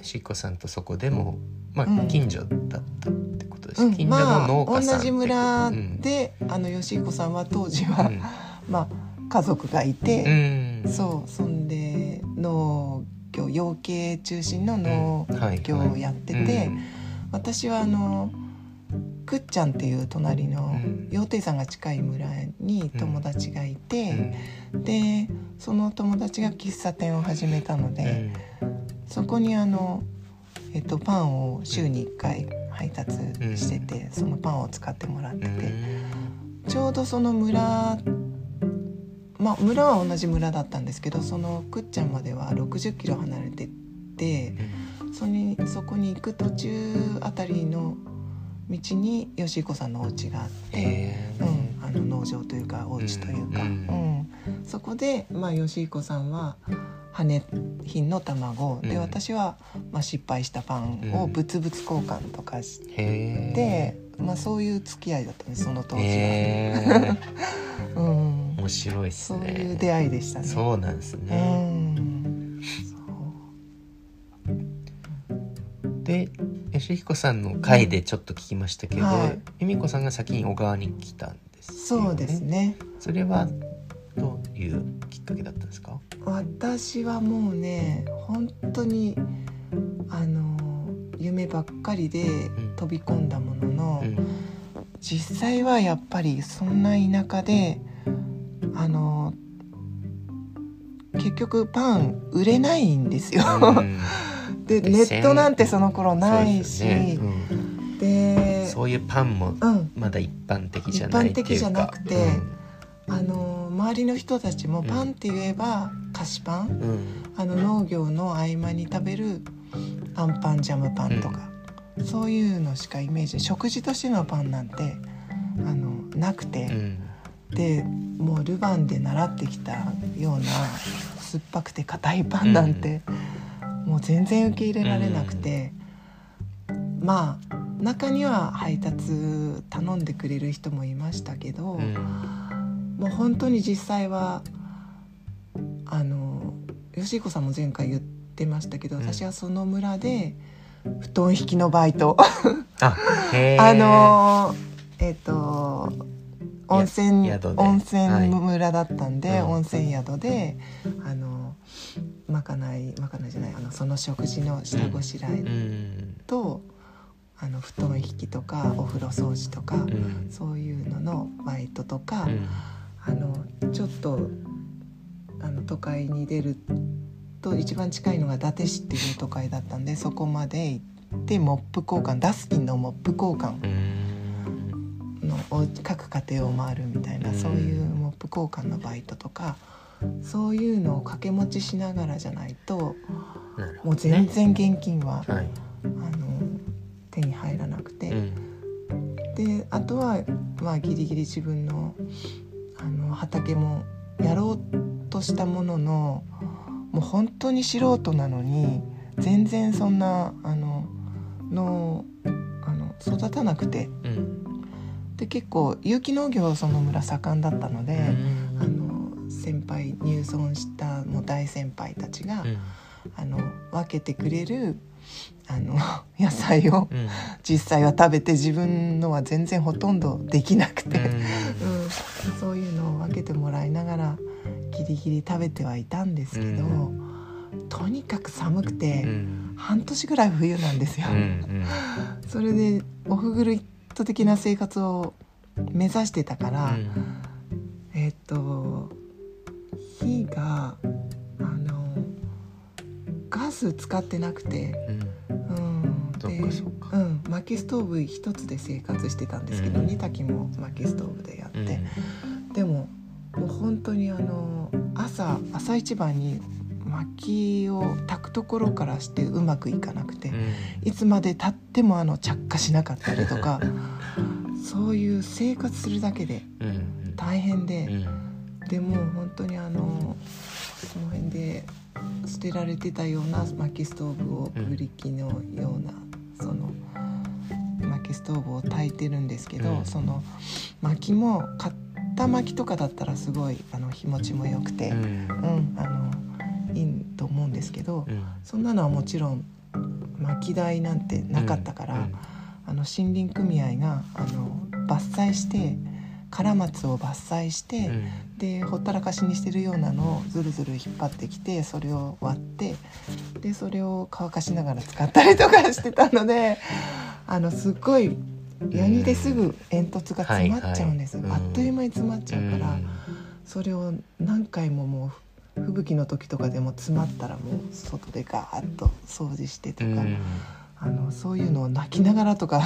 しっこさんとそこでもまあうん。近所だったってことです、うん。近所の農まあ家さん同じ村うん。で、あの吉彦さんは当時は、うん。まあ家族がいて、うん。そうそんで農業養鶏中心の農業をやってて、うん。私はあのくっちゃんっていう隣のうん。羊蹄山が近い村に友達がいて、でその友達が喫茶店を始めたので、そこにあの、えっと、パンを週に1回配達してて、そのパンを使ってもらってうん。て、ちょうどその村まあ村は同じ村だったんですけどそのくっちゃんまでは60キロ離れててそにそこに行く途中あたりの道に吉彦さんのお家があって、えー。うん、あの農場というかお家というか、ううんん。そこで、まあ、吉彦さんは羽品の卵で、うん。私は、まあ、失敗したパンを物々交換とかして、まあ、そういう付き合いだったんですその当時は。うん、面白いですそうねいう出会いでしたね。そうなんですうね、んで吉彦さんの回でちょっと聞きましたけど、はい。由美子さんが先に小川に来たんですよね。そうですね。それはどういうきっかけだったんですか？私はもうね本当にあの夢ばっかりでん。飛び込んだものの、うん。実際はやっぱりそんな田舎であの結局パン売れないんですよ。うんででネットなんてその頃ないし。ね。うん。でそういうパンもうん、まだ一般的じゃないっていうか。一般的じゃなくてあの周りの人たちもパンって言えば菓子パン、うん。うん。あの農業の合間に食べるあんパンジャムパンとか、そういうのしかイメージ。食事としてのパンなんてあのなくて、うん。でもうルヴァンで習ってきたような酸っぱくて硬いパンなんて、もう全然受け入れられなくて、まあ中には配達頼んでくれる人もいましたけど、うん。もう本当に実際はあの吉彦さんも前回言ってましたけど、うん。私はその村で布団引きのバイト。あのえっ、と温泉温泉村だったんで、はい。うん温泉宿であのまかないまかないじゃないあのその食事の下ごしらえうん。と、あの布団引きとかお風呂掃除とか、うん。そういうののバイトとか、うん。あのちょっとあの都会に出ると一番近いのが伊達市っていう都会だったんでそこまで行ってモップ交換ダスキンのモップ交換うんのお各家庭を回るみたいな、うん。そういうモップ交換のバイトとかそういうのを掛け持ちしながらじゃないとなるほどもう全然現金は、はい。あの手に入らなくて。うん。であとはまあギリギリ自分のあの畑もやろうとしたもののもう本当に素人なのに全然そんなあののあの育たなくて。うんで結構有機農業その村盛んだったので、うん。あの先輩入村したもう大先輩たちが、うん。あの分けてくれるあの 野菜をうん。実際は食べて自分のは全然ほとんどできなくて、うん。うん。そういうのを分けてもらいながらギリギリ食べてはいたんですけど、うとにかく寒くて、うん。半年ぐらい冬なんですよ。それでオフグルイット的な生活を目指してたから、えっと火があのガス使ってなくて。うん。うん、薪ストーブ一つで生活してたんですけど、うん。煮炊きも薪ストーブでやって、うん。でももう本当にあの朝朝一番に薪を炊くところからしてうまくいかなくて、いつまで経ってもあの着火しなかったりとか そういう生活するだけでうん。うん大変でう、ん。でもう本当にあのその辺で捨てられてたような薪ストーブをうん。ブリキのような、その薪ストーブを焚いてるんですけど、うん。その薪も買った薪とかだったらすごいあの日持ちも良くて、ううんんあのいいと思うんですけど、うん。そんなのはもちろん薪代なんてなかったから、うん。あの森林組合があの伐採してカラマツを伐採して。うん。でほったらかしにしてるようなのをずるずる引っ張ってきてそれを割ってでそれを乾かしながら使ったりとかしてたので あのすっごいヤニですぐ煙突が詰まっちゃうんです、あっという間に詰まっちゃうから、うん。それを何回ももう吹雪の時とかでも詰まったらもう外でガーッと掃除してとか、うん。あのそういうのを泣きながらとか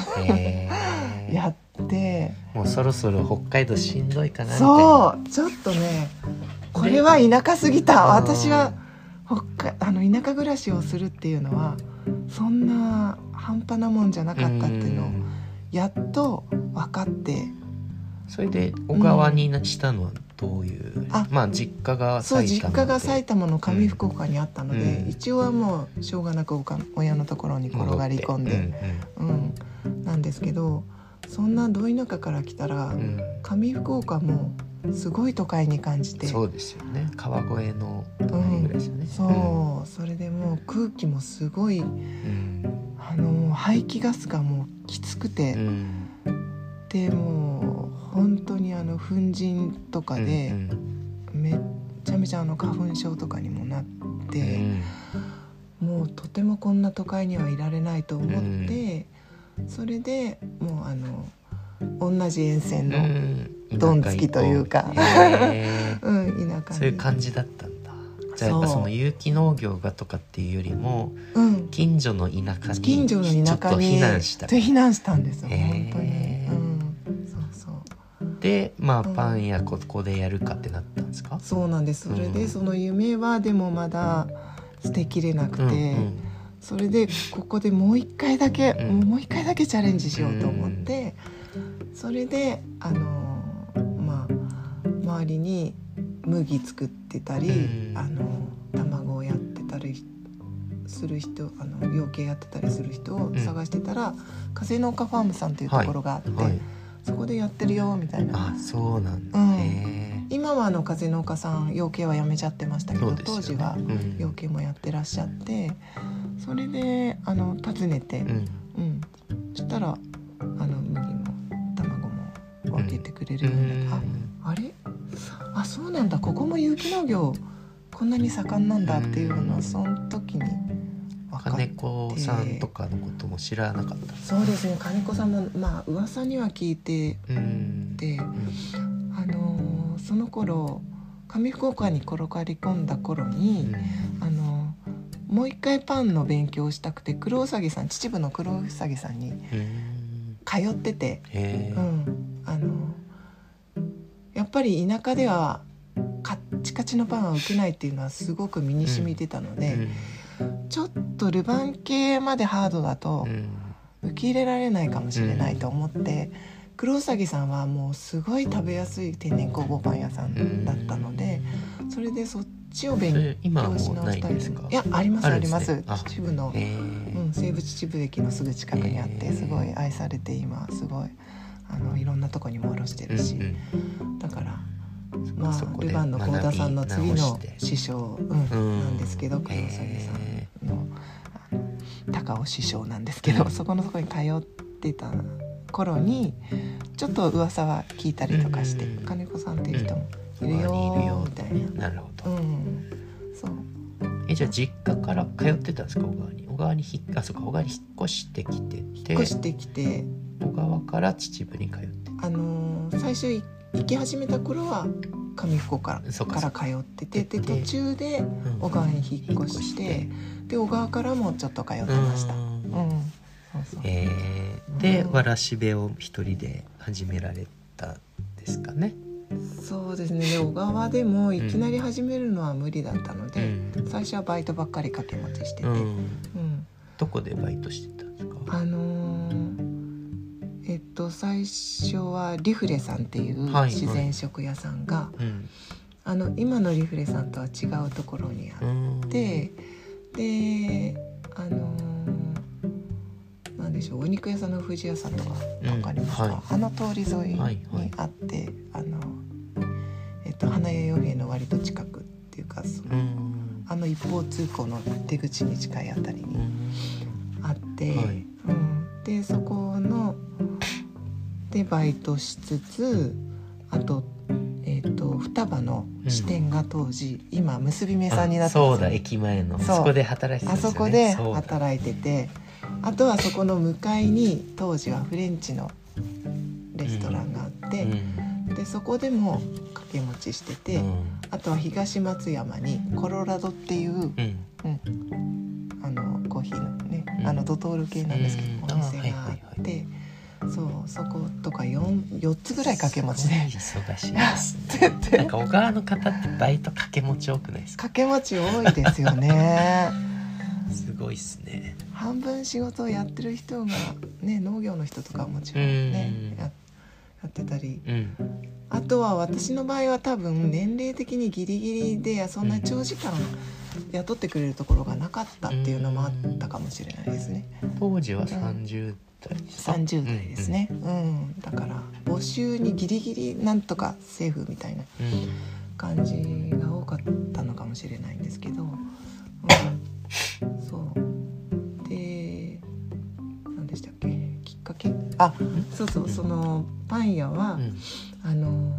やって。もうそろそろ北海道しんどいかなそうちょっとねこれは田舎すぎた。私は北海あの田舎暮らしをするっていうのはそんな半端なもんじゃなかったっていうのをん。やっと分かって。それで小川にしたのはどういう、あまあ実家がそう埼玉実家が埼玉玉の上福岡にあったので、うん。一応はもうしょうがなくおか親のところに転がり込んで、うんなんですけどそんなど田舎から来たら、うん。うん上福岡もすごい都会に感じて。そうですよね。川越の隣ぐらいですよね、そう、それでもう空気もすごいうん。あの排気ガスがもうきつくて、うん。でもう本当にあの粉塵とかでうんめっちゃめちゃあの花粉症とかにもなっうんて、もうとてもこんな都会にはいられないと思って、それでもうあの同じ沿線の、うんどんつきというかう。ん、田舎に。そういう感じだったんだ。じゃあやっぱその有機農業がとかっていうよりもうん、近所の田舎に近所の田舎にちょっと避難した。で避難したんですよ本当に、うん、でまあうん。パン屋ここでやるかってなったんですか？そうなんです。それうん。でその夢はでもまだ捨てきれなくて、うんうん。それでここでもう一回だけ、うん。もう一回だけチャレンジしようと思って、それであのーまあ周りに麦作ってたり、うん。あの卵をやってたりする人あの養鶏やってたりする人を探してたら、風農家ファームさんっていうところがあって、はいそこでやってるよみたいな。あそうなんだ、うん。へ今はあの風農家さん養鶏はやめちゃってましたけど、ね。当時はうん。養鶏もやってらっしゃってそれであの訪ねて、うん。うん。そしたらあの麦も卵も分けてくれれるようになってああれ？あそうなんだ。ここも有機農業こんなに盛んなんだっていうのをその時に分金子さんとかのことも知らなかった。そうですね。金子さんもまあ噂には聞いてうん。てうんあのーその頃上福岡に転がり込んだ頃に、あのーもう一回パンの勉強をしたくて黒うさぎさん秩父の黒うさぎさんにうん。通ってて、うん、あのやっぱり田舎ではカッチカチのパンは受けないっていうのはすごく身に染みてたので、ちょっとルヴァン系までハードだとうん。受け入れられないかもしれないと思って、黒うさぎさんはもうすごい食べやすい天然工房パン屋さんだったので、それでそっちを勉強し直したいんですか？いやありますあります。秩父の、うん、西武秩父駅のすぐ近くにあってすごい愛されて今すごいあのいろんなとこにも卸してるし、うんだからうんまあルヴァンの幸田さんの次の師匠、うんうん。なんですけど黒崎さへんの高尾師匠なんですけど、うん。そこのとこに通ってた頃にちょっと噂は聞いたりとかして、うん。金子さんっていう人もいるよみたいな。なるほど。うん、そう。えじゃあ実家から通ってたんですか小川に？小川に引っあそうか小川に引っ越してきてて引っ越してきて。小川から秩父に通って。あのー最初い行き始めた頃は上福岡そうか。から通っててでで途中でうん。小川に引っ越して。で小川からもちょっと通ってました。うん。えーでうん。わらしべを一人で始められたんですかね。そうですね。で小川でもいきなり始めるのは無理だったのうで、ん。最初はバイトばっかり掛け持ちしてて、ううん、ん、どこでバイトしてたんですか？あのーえっと最初はリフレさんっていうはい。自然食屋さんが、うん、あの今のリフレさんとは違うところにあうん。って、であのーなんでしょうお肉屋さんの藤屋さんとかわかりますか、うん。はい。あの通り沿いはいはい。にあって、あのえっと花屋洋平の割と近くっていうかそのうん。あの一方通行の出口に近いあたりにうん。あって、はい。うん、でそこのでバイトしつつあと,、えっと双葉の支店が当時、今結び目さんになってあそうだね駅前の。そこで働いてたんですよね。あそこで働いててあとはそこの向かいに当時はフレンチのレストランがあって、うん。でそこでも掛け持ちしてて、うん。あとは東松山にコロラドっていう、うん。うん、あのコーヒーのね、うん。あのドトール系なんですけど、うん。お店があって、そうそことか 4, 4つぐらい掛け持ちで忙しいですね。なんか小川の方ってバイト掛け持ち多くないですか？掛け持ち多いですよね すごいですね。半分仕事をやってる人がね農業の人とかはもちろんねうんややってたりうんあとは私の場合は多分年齢的にギリギリでそんな長時間雇ってくれるところがなかったっていうのもあったかもしれないですね。当時は三十代ですか。30代ですね、うん。だから募集にギリギリなんとかセーフみたいなうん。うん。感じが多かったのかもしれないんですけど、うん、そう。で何でしたっけ？きっかけ？あそうそう。そのパン屋は、うん。あの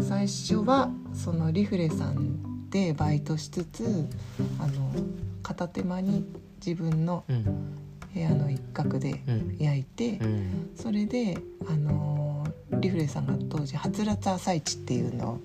最初はそのリフレさんでバイトしつつあの片手間に自分のうん部屋の一角でうん焼いて、うん。それであのリフレさんが当時「はつらつ朝市」っていうのを。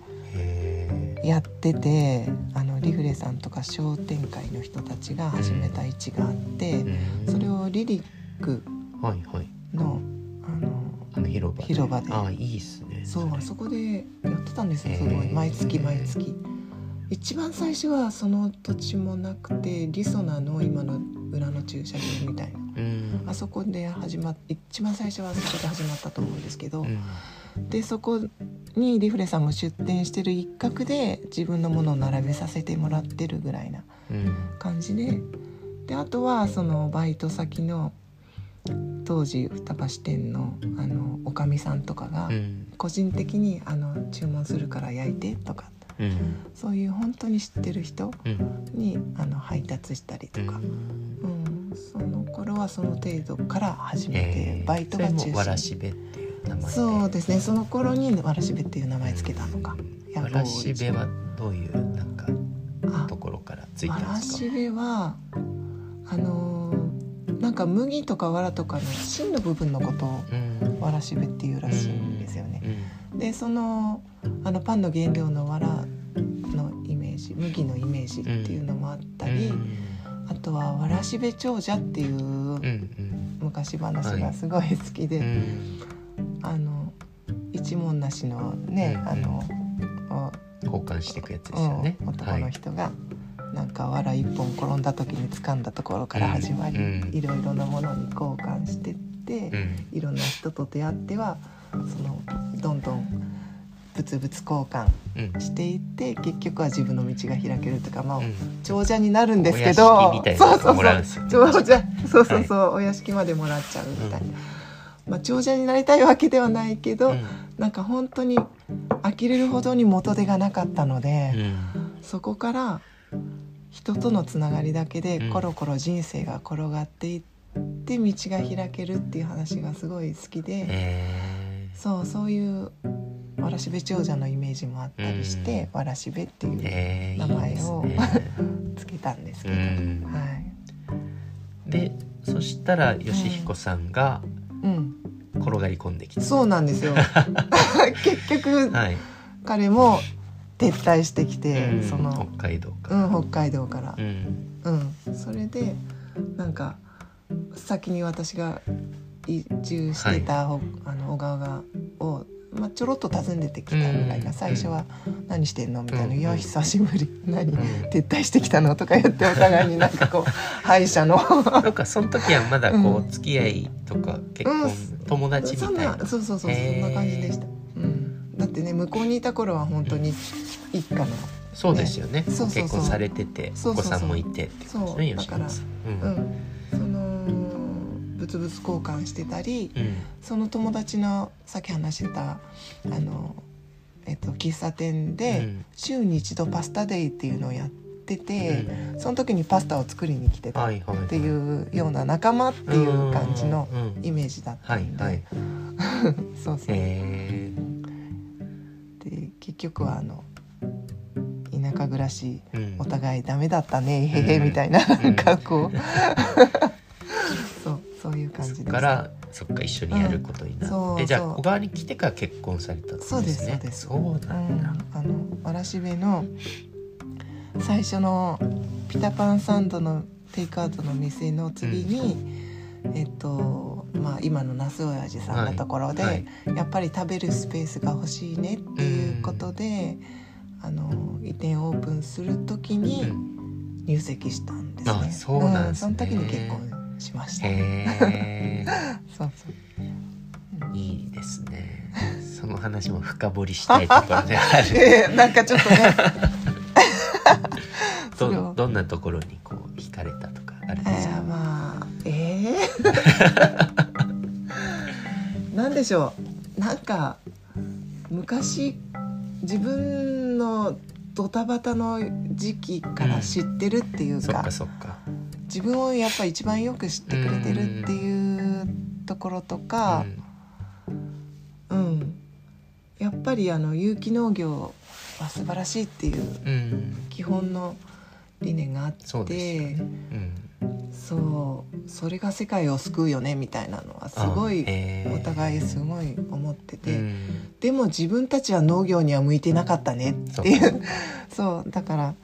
やっててあのリフレさんとか商店会の人たちが始めた市があって、うんそれをリリックはいはい。のあのあの広場で。広場であいいですね。そうそこでやってたんですよすごい毎月毎月。一番最初はその土地もなくてリソナの今の裏の駐車場みたいなうん。あそこで始まっ一番最初はそこで始まったと思うんですけど、うん。でそこにリフレさんが出店してる一角で自分のものを並べさせてもらってるぐらいなうん。感じでであとはそのバイト先の当時双葉支店のあのおかみさんとかがうん。個人的にあの注文するから焼いてとかうん。そういう本当に知ってる人うん。にあの配達したりとか、うん。その頃はその程度から始めて、えー。バイトが中心。しべっていう。名前そうですね。その頃にわらしべっていう名前つけたのか。わらしべはどういうなんかあところからついわたんですか？らしべはあのーなんか麦とかわらとかの芯の部分のことをうん。わらしべっていうらしいんですよね。うん。でそのあのパンの原料のわら麦のイメージっていうのもあったり、うん。あとはわらしべ長者っていう昔話がすごい好きで、うん。あの一文なしのね、うんあの交換していくやつでおすよね。うん男の人が、なんかわら一本転んだ時に掴んだところから始まり、うん。いろいろなものに交換してって、うん。いろんな人と出会ってはそのどんどん物々交換うん。していって結局は自分の道が開けるというかまあ、うん。長者になるんですけおどそうそうそう。長者そうそうそう、お屋敷までもらっちゃうみたいな、まあ、長者になりたいわけではないけど、うん。なんか本当に呆れるほどに元手がなかったので、うん。そこから人とのつながりだけでうん。コロコロ人生が転がっていって道が開けるっていう話がすごい好きで、えそうそういうわらしべ長者のイメージもあったりして、わらしべっていう名前をね。つけたんですけうど、ん。はい、でそしたらよしひこさんがうん、転がり込んできた。そうなんですよ。結局はい。彼も撤退してきて、うん。その、北海道かうん、北海道から。う、ん。うん、それでなんか先に私が移住してた、ほあの小川を、まあ、ちょろっと訪ねてきたぐらいうん。な最初は「何してんの?」みたいな「うん。いや久しぶり。何、うん。撤退してきたの?」とか言ってお互いになんかこう 歯医者の。なんかその時はまだこうう付き合いとか結婚、うん。友達みたいな。なそうそうそうそんな感じでした、うん、だってね向こうにいた頃は本当に一家のそうですよね。そうそうそう。結婚されててお子さんもいてってことですねそう吉野さん。ううん物々交換してたりうん。その友達のさっき話してたあの、えっと、喫茶店で、うん。週に一度パスタデイっていうのをやってて、その時にパスタを作りに来てたっていうような仲間っていう感じのうんイメージだったんで、はいはい。そうそう、えで結局はあの田舎暮らしーうん。お互いダメだったねへへうん。みたいな、んなん。かこうそうそういう感じそです。っからそっか一緒にやることになうんそうって、じゃあそう。小川に来てから結婚されたんですね。そうですそうです。そうなんだ、うん、あのわらしべの最初のピタパンサンドのテイクアウトの店の次に、えっとまあ今の那須親父さんのところで、はい。はいやっぱり食べるスペースが欲しいねっていうことで、あの移転オープンする時うにん。入籍したんですね。あそうなんですね。その時に結婚しました。へ そうそう。ーいいですね。その話も深掘りしたいところである。えーなんかちょっとね。どどんなところにこう惹かれたとかあるんえですか、ー、まあえー、なんでしょう。なんか昔自分のドタバタの時期から知ってるっていうか,、そっかそっか自分をやっぱ一番よく知ってくれてるっていうところとか、うん。やっぱりあの有機農業は素晴らしいっていううん、うん基本の理念があってそうそう。それが世界を救うよねみたいなのはすごあいお互いすごい思ってて、うん。でも自分たちは農業には向いてなかったねっていう。そう。だから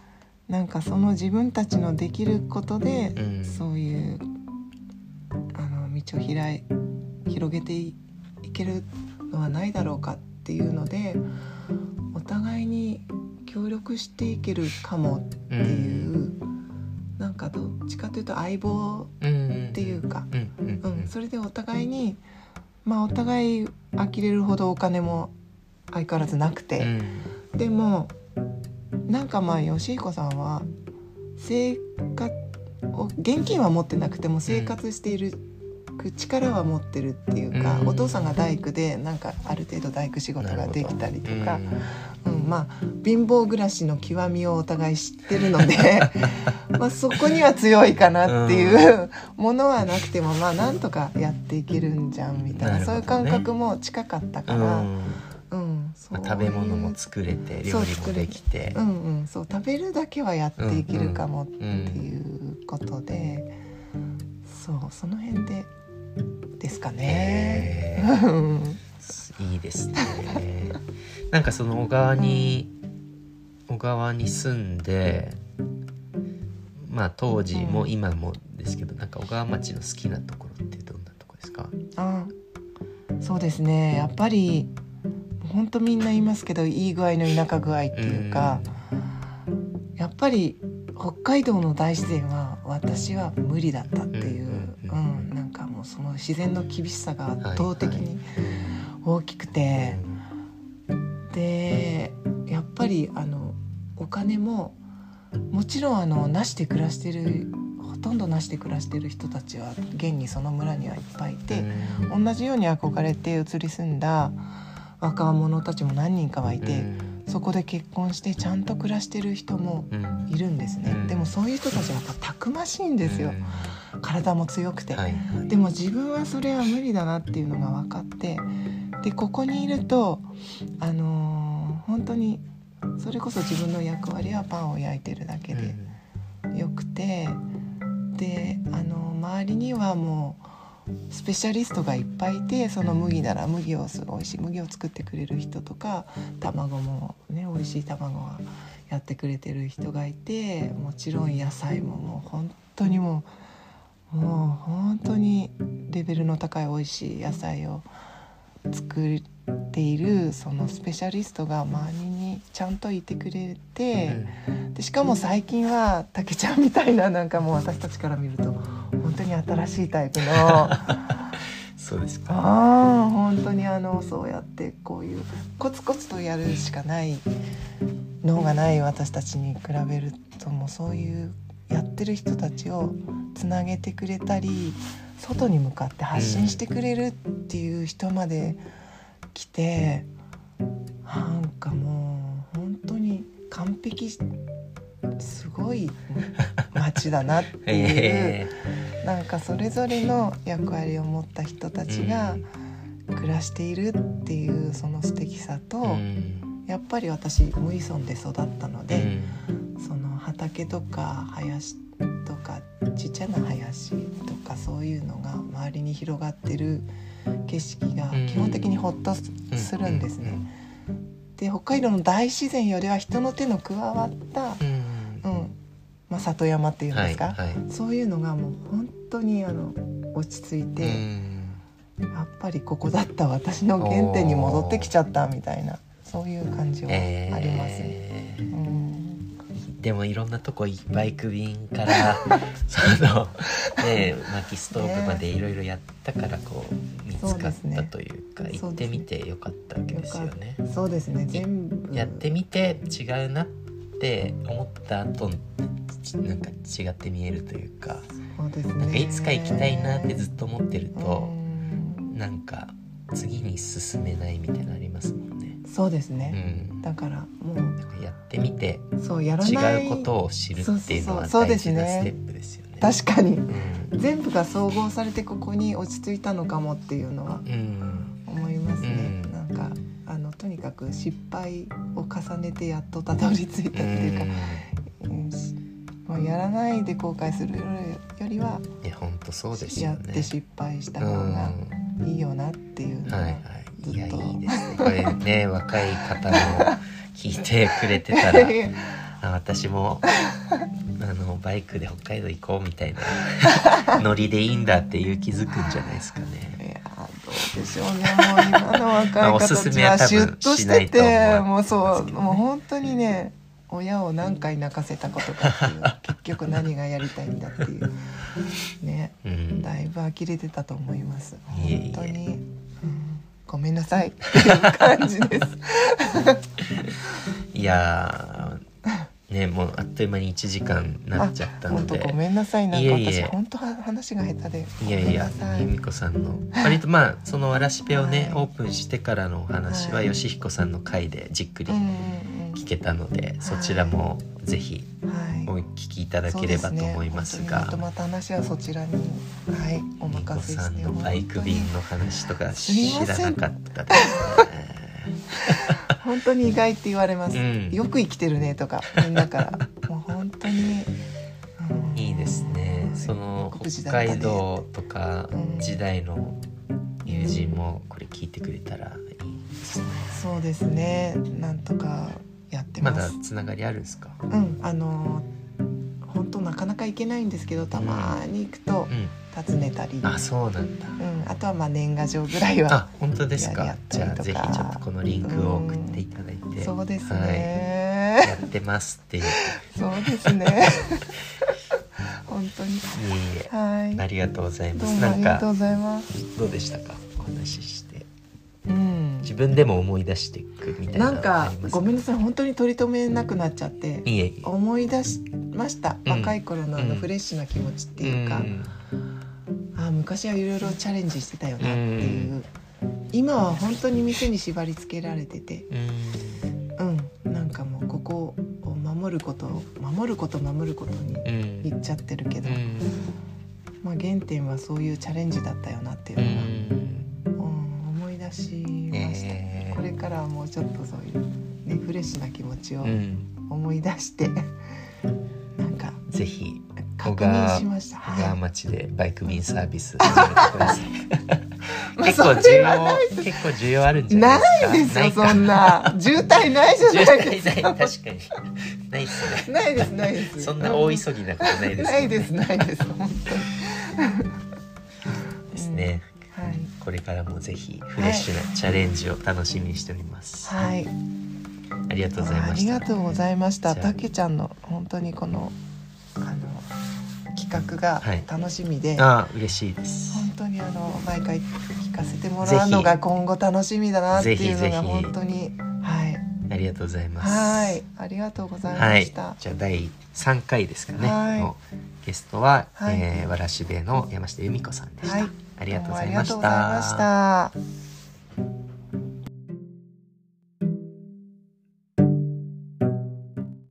なんかその自分たちのできることで、うん。そういうあの道を開い広げていいけるのはないだろうかっていうのでお互いに協力していけるかもっていう、なんかどっちかというと相棒うんっていうか、うんうん。うん、それでお互いにまあお互い呆れるほどお金も相変わらずなくて、うん。でもなんかまあ吉彦さんは生活を現金は持ってなくても生活しているく力は持ってるっていうか、うん。お父さんが大工でなんかある程度大工仕事ができたりとか、うん。まあ貧乏暮らしの極みをお互い知ってるので まあそこには強いかなっていうものはなくてもまあなんとかやっていけるんじゃんみたいなね。そういう感覚も近かったかうん。ら、うん。そうまあ食べ物も作れて料理もできて。うんうん、そう食べるだけはやっていけるかもっていうことで、そうその辺でですかね。へー。うんいいですね。なんかその小川に小川に住んでまあ当時も今もですけど、なんか小川町の好きなところってどんなとこですか？あそうですね。やっぱり本当みんな言いますけどいい具合の田舎具合っていうか、やっぱり北海道の大自然は私は無理だったっていう、ううんんなんかもうその自然の厳しさが圧倒的に大きくて、でやっぱりあのお金ももちろんあのなしで暮らしてるほとんどなしで暮らしてる人たちは現にその村にはいっぱいいて、同じように憧れて移り住んだ若者たちも何人かはいて、そこで結婚してちゃんと暮らしてる人もうん。いるんですね、うん。でもそういう人たちはやっぱたくましいんですよ、体も強くて、はい。はいでも自分はそれは無理だなっていうのが分かって。でここにいるとあのー本当にそれこそ自分の役割はパンを焼いてるだけでよくて。であの周りにはもうスペシャリストがいっぱいいてその麦なら麦をすごい美味しい麦を作ってくれる人とか卵もね美味しい卵はやってくれてる人がいてもちろん野菜ももう本当にもうもう本当にレベルの高い美味しい野菜を作っているそのスペシャリストが周りにちゃんといてくれて。でしかも最近はたけちゃんみたいななんかもう私たちから見ると本当に新しいタイプのあ そうですかあ本当にあのそうやってこういうコツコツとやるしかない脳がない私たちに比べるともうそういうやってる人たちをつなげてくれたり外に向かって発信してくれるっていう人まで来て、なんかもう本当に完璧すごい街だなっていう、えなんかそれぞれの役割を持った人たちが暮らしているっていうその素敵さと、うん。やっぱり私無依存で育ったのうで、ん。その畑とか林とかちっちゃな林とかそういうのが周りに広がってる景色が基本的にホッとすするんですね。で北海道の大自然よりは人の手の加わった、うん。うん。まあ、里山っていうんですか、はいはい。そういうのがもう本当にあの落ち着いて、やっぱりここだった私の原点に戻ってきちゃったみたいなそういう感じはありますね。えー。うんでもいろんなとこバイク便からそのね薪ストーブまでいろいろやったからこう見つかったというか行ってみてよかったわけですよね。そうですね。全部。やってみて違うなって思った後なんか違って見えるというかそうですね。なんかいつか行きたいなってずっと思ってるとうん。なんか次に進めないみたいなのあります？もんね。そうですうね、ん、だからもなんかやってみてうそうやらない違うことを知るっていうのはそうそうそう大事なそうですね。ステップですよね。確かに。うん。全部が総合されてここに落ち着いたのかもっていうのはうん。思いますね、うん。なんかあのとにかく失敗を重ねてやっとたどり着いたっていうか、もうやらないで後悔するよりはうん、いや本当そうですよね。やって失敗した方がいいよなっていうのは、はいはい。いやいいですね。これね 若い方も聞いてくれてたら あ私もあのバイクで北海道行こうみたいな ノリでいいんだっていう気づくんじゃないですかね。いやーどうでしょうね。もう今の若い方たちはシュッとしててもうそうねもう本当にね親を何回泣かせたことかっていう結局何がやりたいんだっていうねうん。だいぶ呆れてたと思います。本当に、うんごめんなさい。っていう感じです。いやーねもうあっという間に1時間なっちゃったので。ごめんなさい。なんか私本当は話が下手で。いやいや由美子さんの。割とまあそのわらしべをね、はい。オープンしてからのお話ははい。吉彦さんの回でじっくり聞けたので、そちらもぜひお聞きいただければと思いますが。そうですねまた話はそちらにはいお任せしてさんのバイク便の話とか知らなかったですね。本当に意外って言われます、うん。よく生きてるねとかみんなから。もう本当に、うん。いいですね。うんその北海道とかうん時代の友人もこれ聞いてくれたらいいですね。そうですね。なんとかやってまますだつながりあるんですか？うん。あの本当なかなか行けないんですけどたまに行くとうん訪ねたり、うんあそうなんだ。あとはまあ年賀状ぐらいはあ本当ですやか。じゃあぜひちょっとこのリンクを送っていただいて。そうですはい。ね、やってますって。いういそうですね。本当に。えいはい。えありがとうございまどうもすなんかありがとうございます。どうでしたか？お話しして。うん。自分でも思い出していくみたいななんかごめんなさい。本当に取り留めなくなっちゃって。いえいえ。思い出しました、うん。若い頃のあうんのフレッシュな気持ちっていうか、ん昔はいろいろチャレンジしてたよなっていう、今は本当に店に縛り付けられてて。うん。うん。なんかもうここを守ることを守ること守ることにうん。言っちゃってるけど、うん。まあ、原点はそういうチャレンジだったよなっていううのが、ん。うん思い出しました、え。ーこれからはもうちょっとそういう、ね、フレッシュな気持ちをうん。思い出して、なんか。ぜひ小川はい。町でバイク便サービス始めてください。まあ結構需要結構需要あるんじゃないですか？ないですよか。そんな。渋滞ないじゃ渋ないですか。確かにないっすねないですないです。そんな大急ぎなことないですないですないです。本当に。ですね、はい。これからもぜひフレッシュなチャレンジを楽しみにしております、はい。ありがとうございあました。りがとうございました。たけちゃんの本当にこのあの企画がはい。楽しみで、ああ嬉しいです。本当にあの毎回聞かせてもらうのが今後楽しみだなっていうのが本当に。はい。ありがとうございます。はい。ありがとうございはいました、じゃあ第3回ですかね、はい。のゲストは、はい。えーわらしべの山下由美子さんでした、はい。ありがとうございました